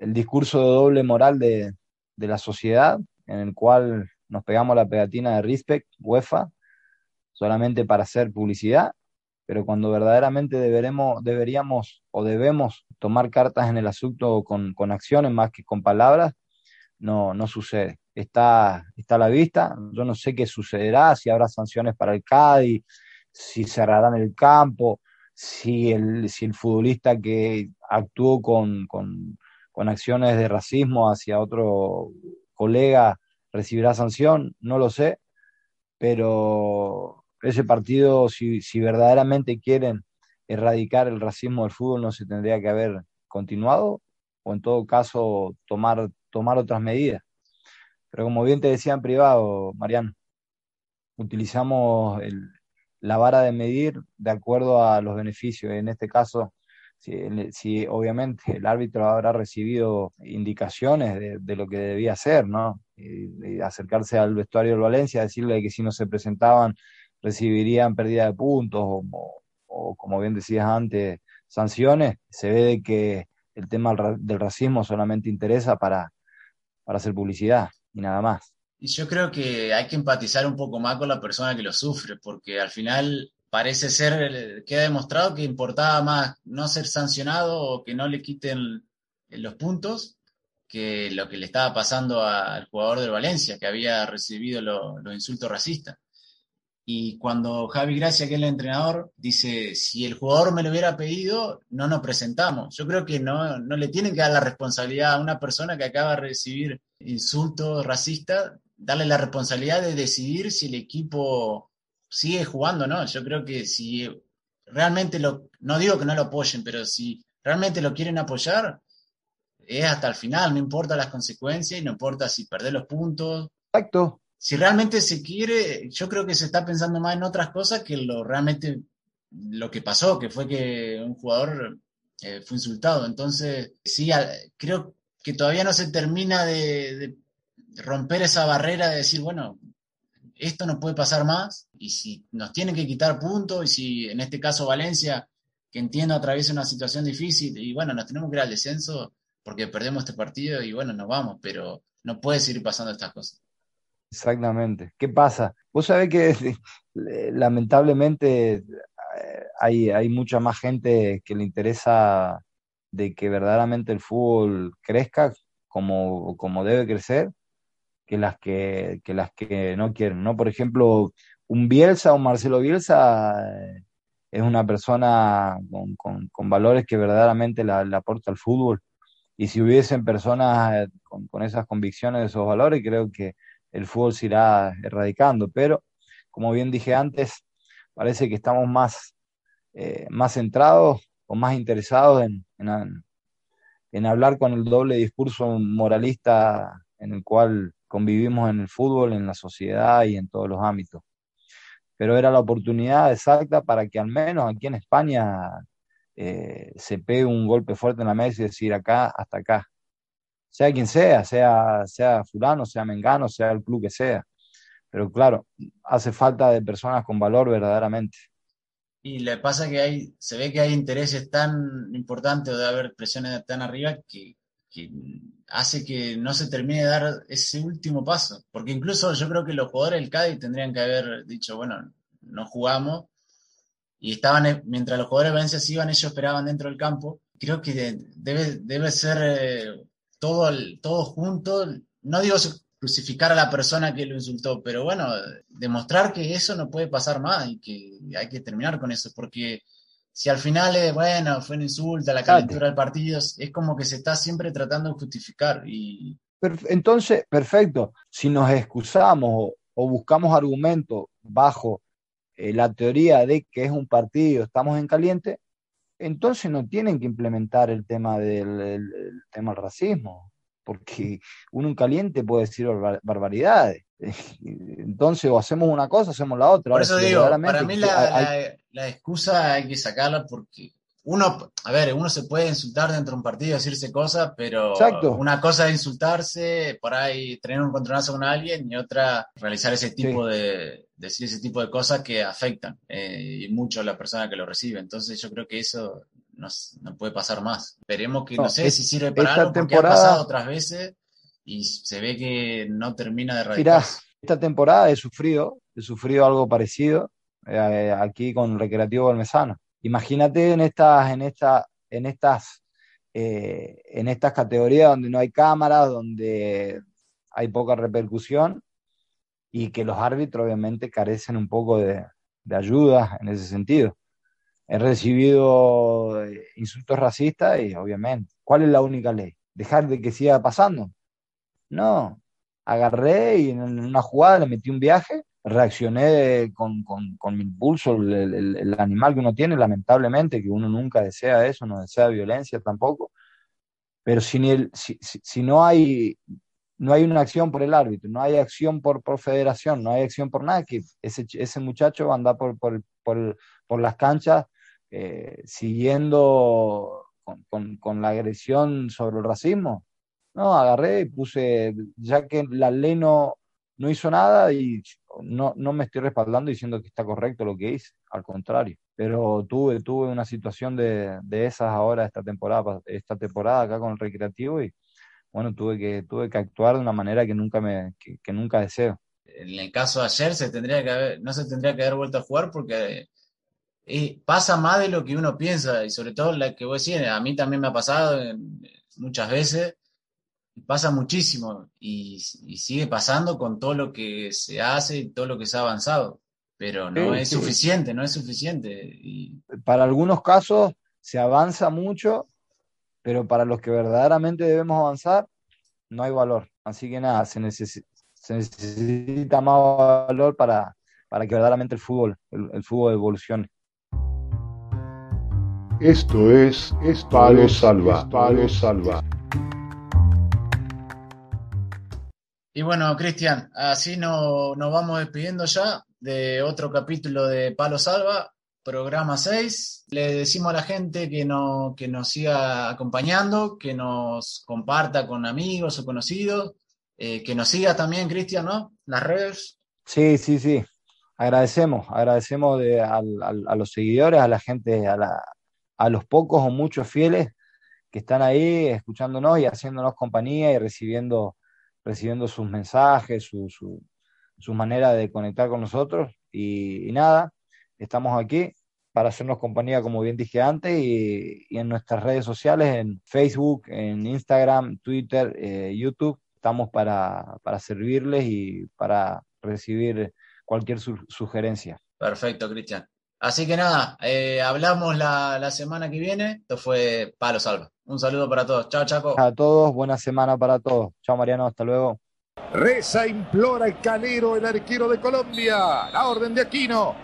discurso de doble moral de, de, la sociedad, en el cual nos pegamos la pegatina de respect, UEFA, solamente para hacer publicidad, pero cuando verdaderamente deberemos, deberíamos o debemos tomar cartas en el asunto con, con acciones más que con palabras, no, no sucede. Está, está a la vista, yo no sé qué sucederá, si habrá sanciones para el Cádiz, si cerrarán el campo, si el, si el futbolista que actuó con, con, con acciones de racismo hacia otro colega recibirá sanción, no lo sé, pero ese partido, si, si verdaderamente quieren erradicar el racismo del fútbol, no se tendría que haber continuado o en todo caso tomar, tomar otras medidas. Pero como bien te decía en privado, Mariano, utilizamos la vara de medir de acuerdo a los beneficios. En este caso, si, obviamente el árbitro habrá recibido indicaciones de, lo que debía hacer, ¿no? Y, acercarse al vestuario del Valencia, decirle que si no se presentaban recibirían pérdida de puntos o, o como bien decías antes, sanciones, se ve de que el tema del racismo solamente interesa para, para hacer publicidad y nada más. Y yo creo que hay que empatizar un poco más con la persona que lo sufre, porque al final parece ser, queda demostrado que importaba más no ser sancionado o que no le quiten los puntos que lo que le estaba pasando al jugador del Valencia, que había recibido los insultos racistas. Y cuando Javi Gracia, que es el entrenador, dice, si el jugador me lo hubiera pedido, no nos presentamos. Yo creo que no, no le tienen que dar la responsabilidad a una persona que acaba de recibir insultos racistas, darle la responsabilidad de decidir si el equipo sigue jugando no. Yo creo que si realmente lo, no digo que no lo apoyen, pero si realmente lo quieren apoyar, es hasta el final, no importa las consecuencias y no importa si perder los puntos. Exacto si realmente se quiere, yo creo que se está pensando más en otras cosas que lo realmente lo que pasó, que fue que un jugador eh, fue insultado. Entonces, sí, creo que todavía no se termina de, romper esa barrera de decir, bueno, esto no puede pasar más y si nos tienen que quitar puntos y si en este caso Valencia, que entiendo atraviesa una situación difícil y bueno, nos tenemos que ir al descenso porque perdemos este partido y bueno, nos vamos, pero no puede seguir pasando estas cosas. Exactamente. ¿Qué pasa? Vos sabés que lamentablemente eh, hay, hay mucha más gente que le interesa de que verdaderamente el fútbol crezca como, como debe crecer que las que, que las que no quieren, ¿no? Por ejemplo, un Bielsa, un Marcelo Bielsa, eh, es una persona con, con, valores que verdaderamente le aporta al fútbol. Y si hubiesen personas eh, con, con esas convicciones, esos valores, creo que el fútbol se irá erradicando, pero como bien dije antes, parece que estamos más, eh, más centrados o más interesados en, en, hablar con el doble discurso moralista en el cual convivimos en el fútbol, en la sociedad y en todos los ámbitos. Pero era la oportunidad exacta para que al menos aquí en España eh, se pegue un golpe fuerte en la mesa y decir acá hasta acá sea quien sea, sea, sea fulano, sea mengano, sea el club que sea. Pero claro, hace falta de personas con valor verdaderamente. Y le pasa que hay, se ve que hay intereses tan importantes o de haber presiones tan arriba que, que hace que no se termine de dar ese último paso. Porque incluso yo creo que los jugadores del Cádiz tendrían que haber dicho, bueno, no jugamos. Y estaban, mientras los jugadores de Valencia se iban, ellos esperaban dentro del campo. Creo que debe, debe ser eh, todo, todo junto, no digo crucificar a la persona que lo insultó, pero bueno, demostrar que eso no puede pasar más y que hay que terminar con eso, porque si al final es, bueno, fue un insulto, la calentura del partido, es como que se está siempre tratando de justificar. Y... Entonces, perfecto, si nos excusamos o, buscamos argumentos bajo eh, la teoría de que es un partido, estamos en caliente, entonces no tienen que implementar el tema del tema del racismo, porque uno en caliente puede decir barbaridades. Entonces, o hacemos una cosa, hacemos la otra. Por eso digo, para mí la, la, excusa hay que sacarla porque uno, a ver, uno se puede insultar dentro de un partido, decirse cosas, pero una cosa es insultarse, por ahí tener un controlazo con alguien y otra realizar ese tipo de, decir ese tipo de cosas que afectan eh, y mucho a la persona que lo recibe. Entonces yo creo que eso no, puede pasar más. Esperemos que, no, sé si sirve para algo, porque ha pasado otras veces y se ve que no termina de erradicar. esta temporada he sufrido, he sufrido algo parecido eh, aquí con Recreativo Balmesano. Imagínate en estas, en esta, en estas, eh, en estas categorías donde no hay cámaras, donde hay poca repercusión y que los árbitros obviamente carecen un poco de, de ayuda en ese sentido. He recibido eh, insultos racistas y obviamente, ¿cuál es la única ley? ¿Dejar de que siga pasando? No, agarré y en una jugada le metí un viaje, reaccioné con, mi impulso, el, animal que uno tiene, lamentablemente, que uno nunca desea eso, no desea violencia tampoco, pero si, si, no, hay, no hay una acción por el árbitro, no hay acción por, por federación, no hay acción por nada, que ese, ese muchacho va a andar por, por, por las canchas eh, siguiendo con, con la agresión sobre el racismo, no, agarré y puse, ya que la ley no, no hizo nada y no, no me estoy respaldando diciendo que está correcto lo que hice, al contrario. Pero tuve, tuve una situación de, de esas ahora esta temporada, esta temporada acá con el recreativo y bueno, tuve que, tuve que actuar de una manera que nunca me, que, nunca deseo. En el caso de ayer se tendría que haber, no se tendría que haber vuelto a jugar porque eh, pasa más de lo que uno piensa y sobre todo la que vos decís, a mí también me ha pasado muchas veces pasa muchísimo y, sigue pasando con todo lo que se hace y todo lo que se ha avanzado, pero no es suficiente, no es suficiente. Y... Para algunos casos se avanza mucho, pero para los que verdaderamente debemos avanzar, no hay valor. Así que nada, se, necesita más valor para, para que verdaderamente el fútbol, el, fútbol evolucione. Esto es, Palo Salva, Palo Salva. Y bueno, Cristian, así nos vamos despidiendo ya de otro capítulo de Palo Salva, programa 6. Le decimos a la gente que, no, que nos siga acompañando, que nos comparta con amigos o conocidos, eh, que nos siga también, Cristian, ¿no? Las redes. Sí, sí, sí. Agradecemos, agradecemos a, los seguidores, a la gente, a, a los pocos o muchos fieles que están ahí escuchándonos y haciéndonos compañía y recibiendo recibiendo sus mensajes, su, manera de conectar con nosotros. Y, nada, estamos aquí para hacernos compañía, como bien dije antes, y, en nuestras redes sociales, en Facebook, en Instagram, Twitter, eh, YouTube, estamos para, para, servirles y para recibir cualquier sugerencia. Perfecto, Cristian. Así que nada, eh, hablamos la, la, semana que viene. Esto fue Palo Salva. Un saludo para todos. Chao, Chaco. A todos, buena semana para todos. Chao, Mariano, hasta luego. Reza, implora el calero, el arquero de Colombia. La orden de Aquino.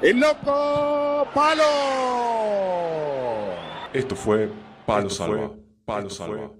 El loco Palo. Esto fue Palo Salva. Palo Salva.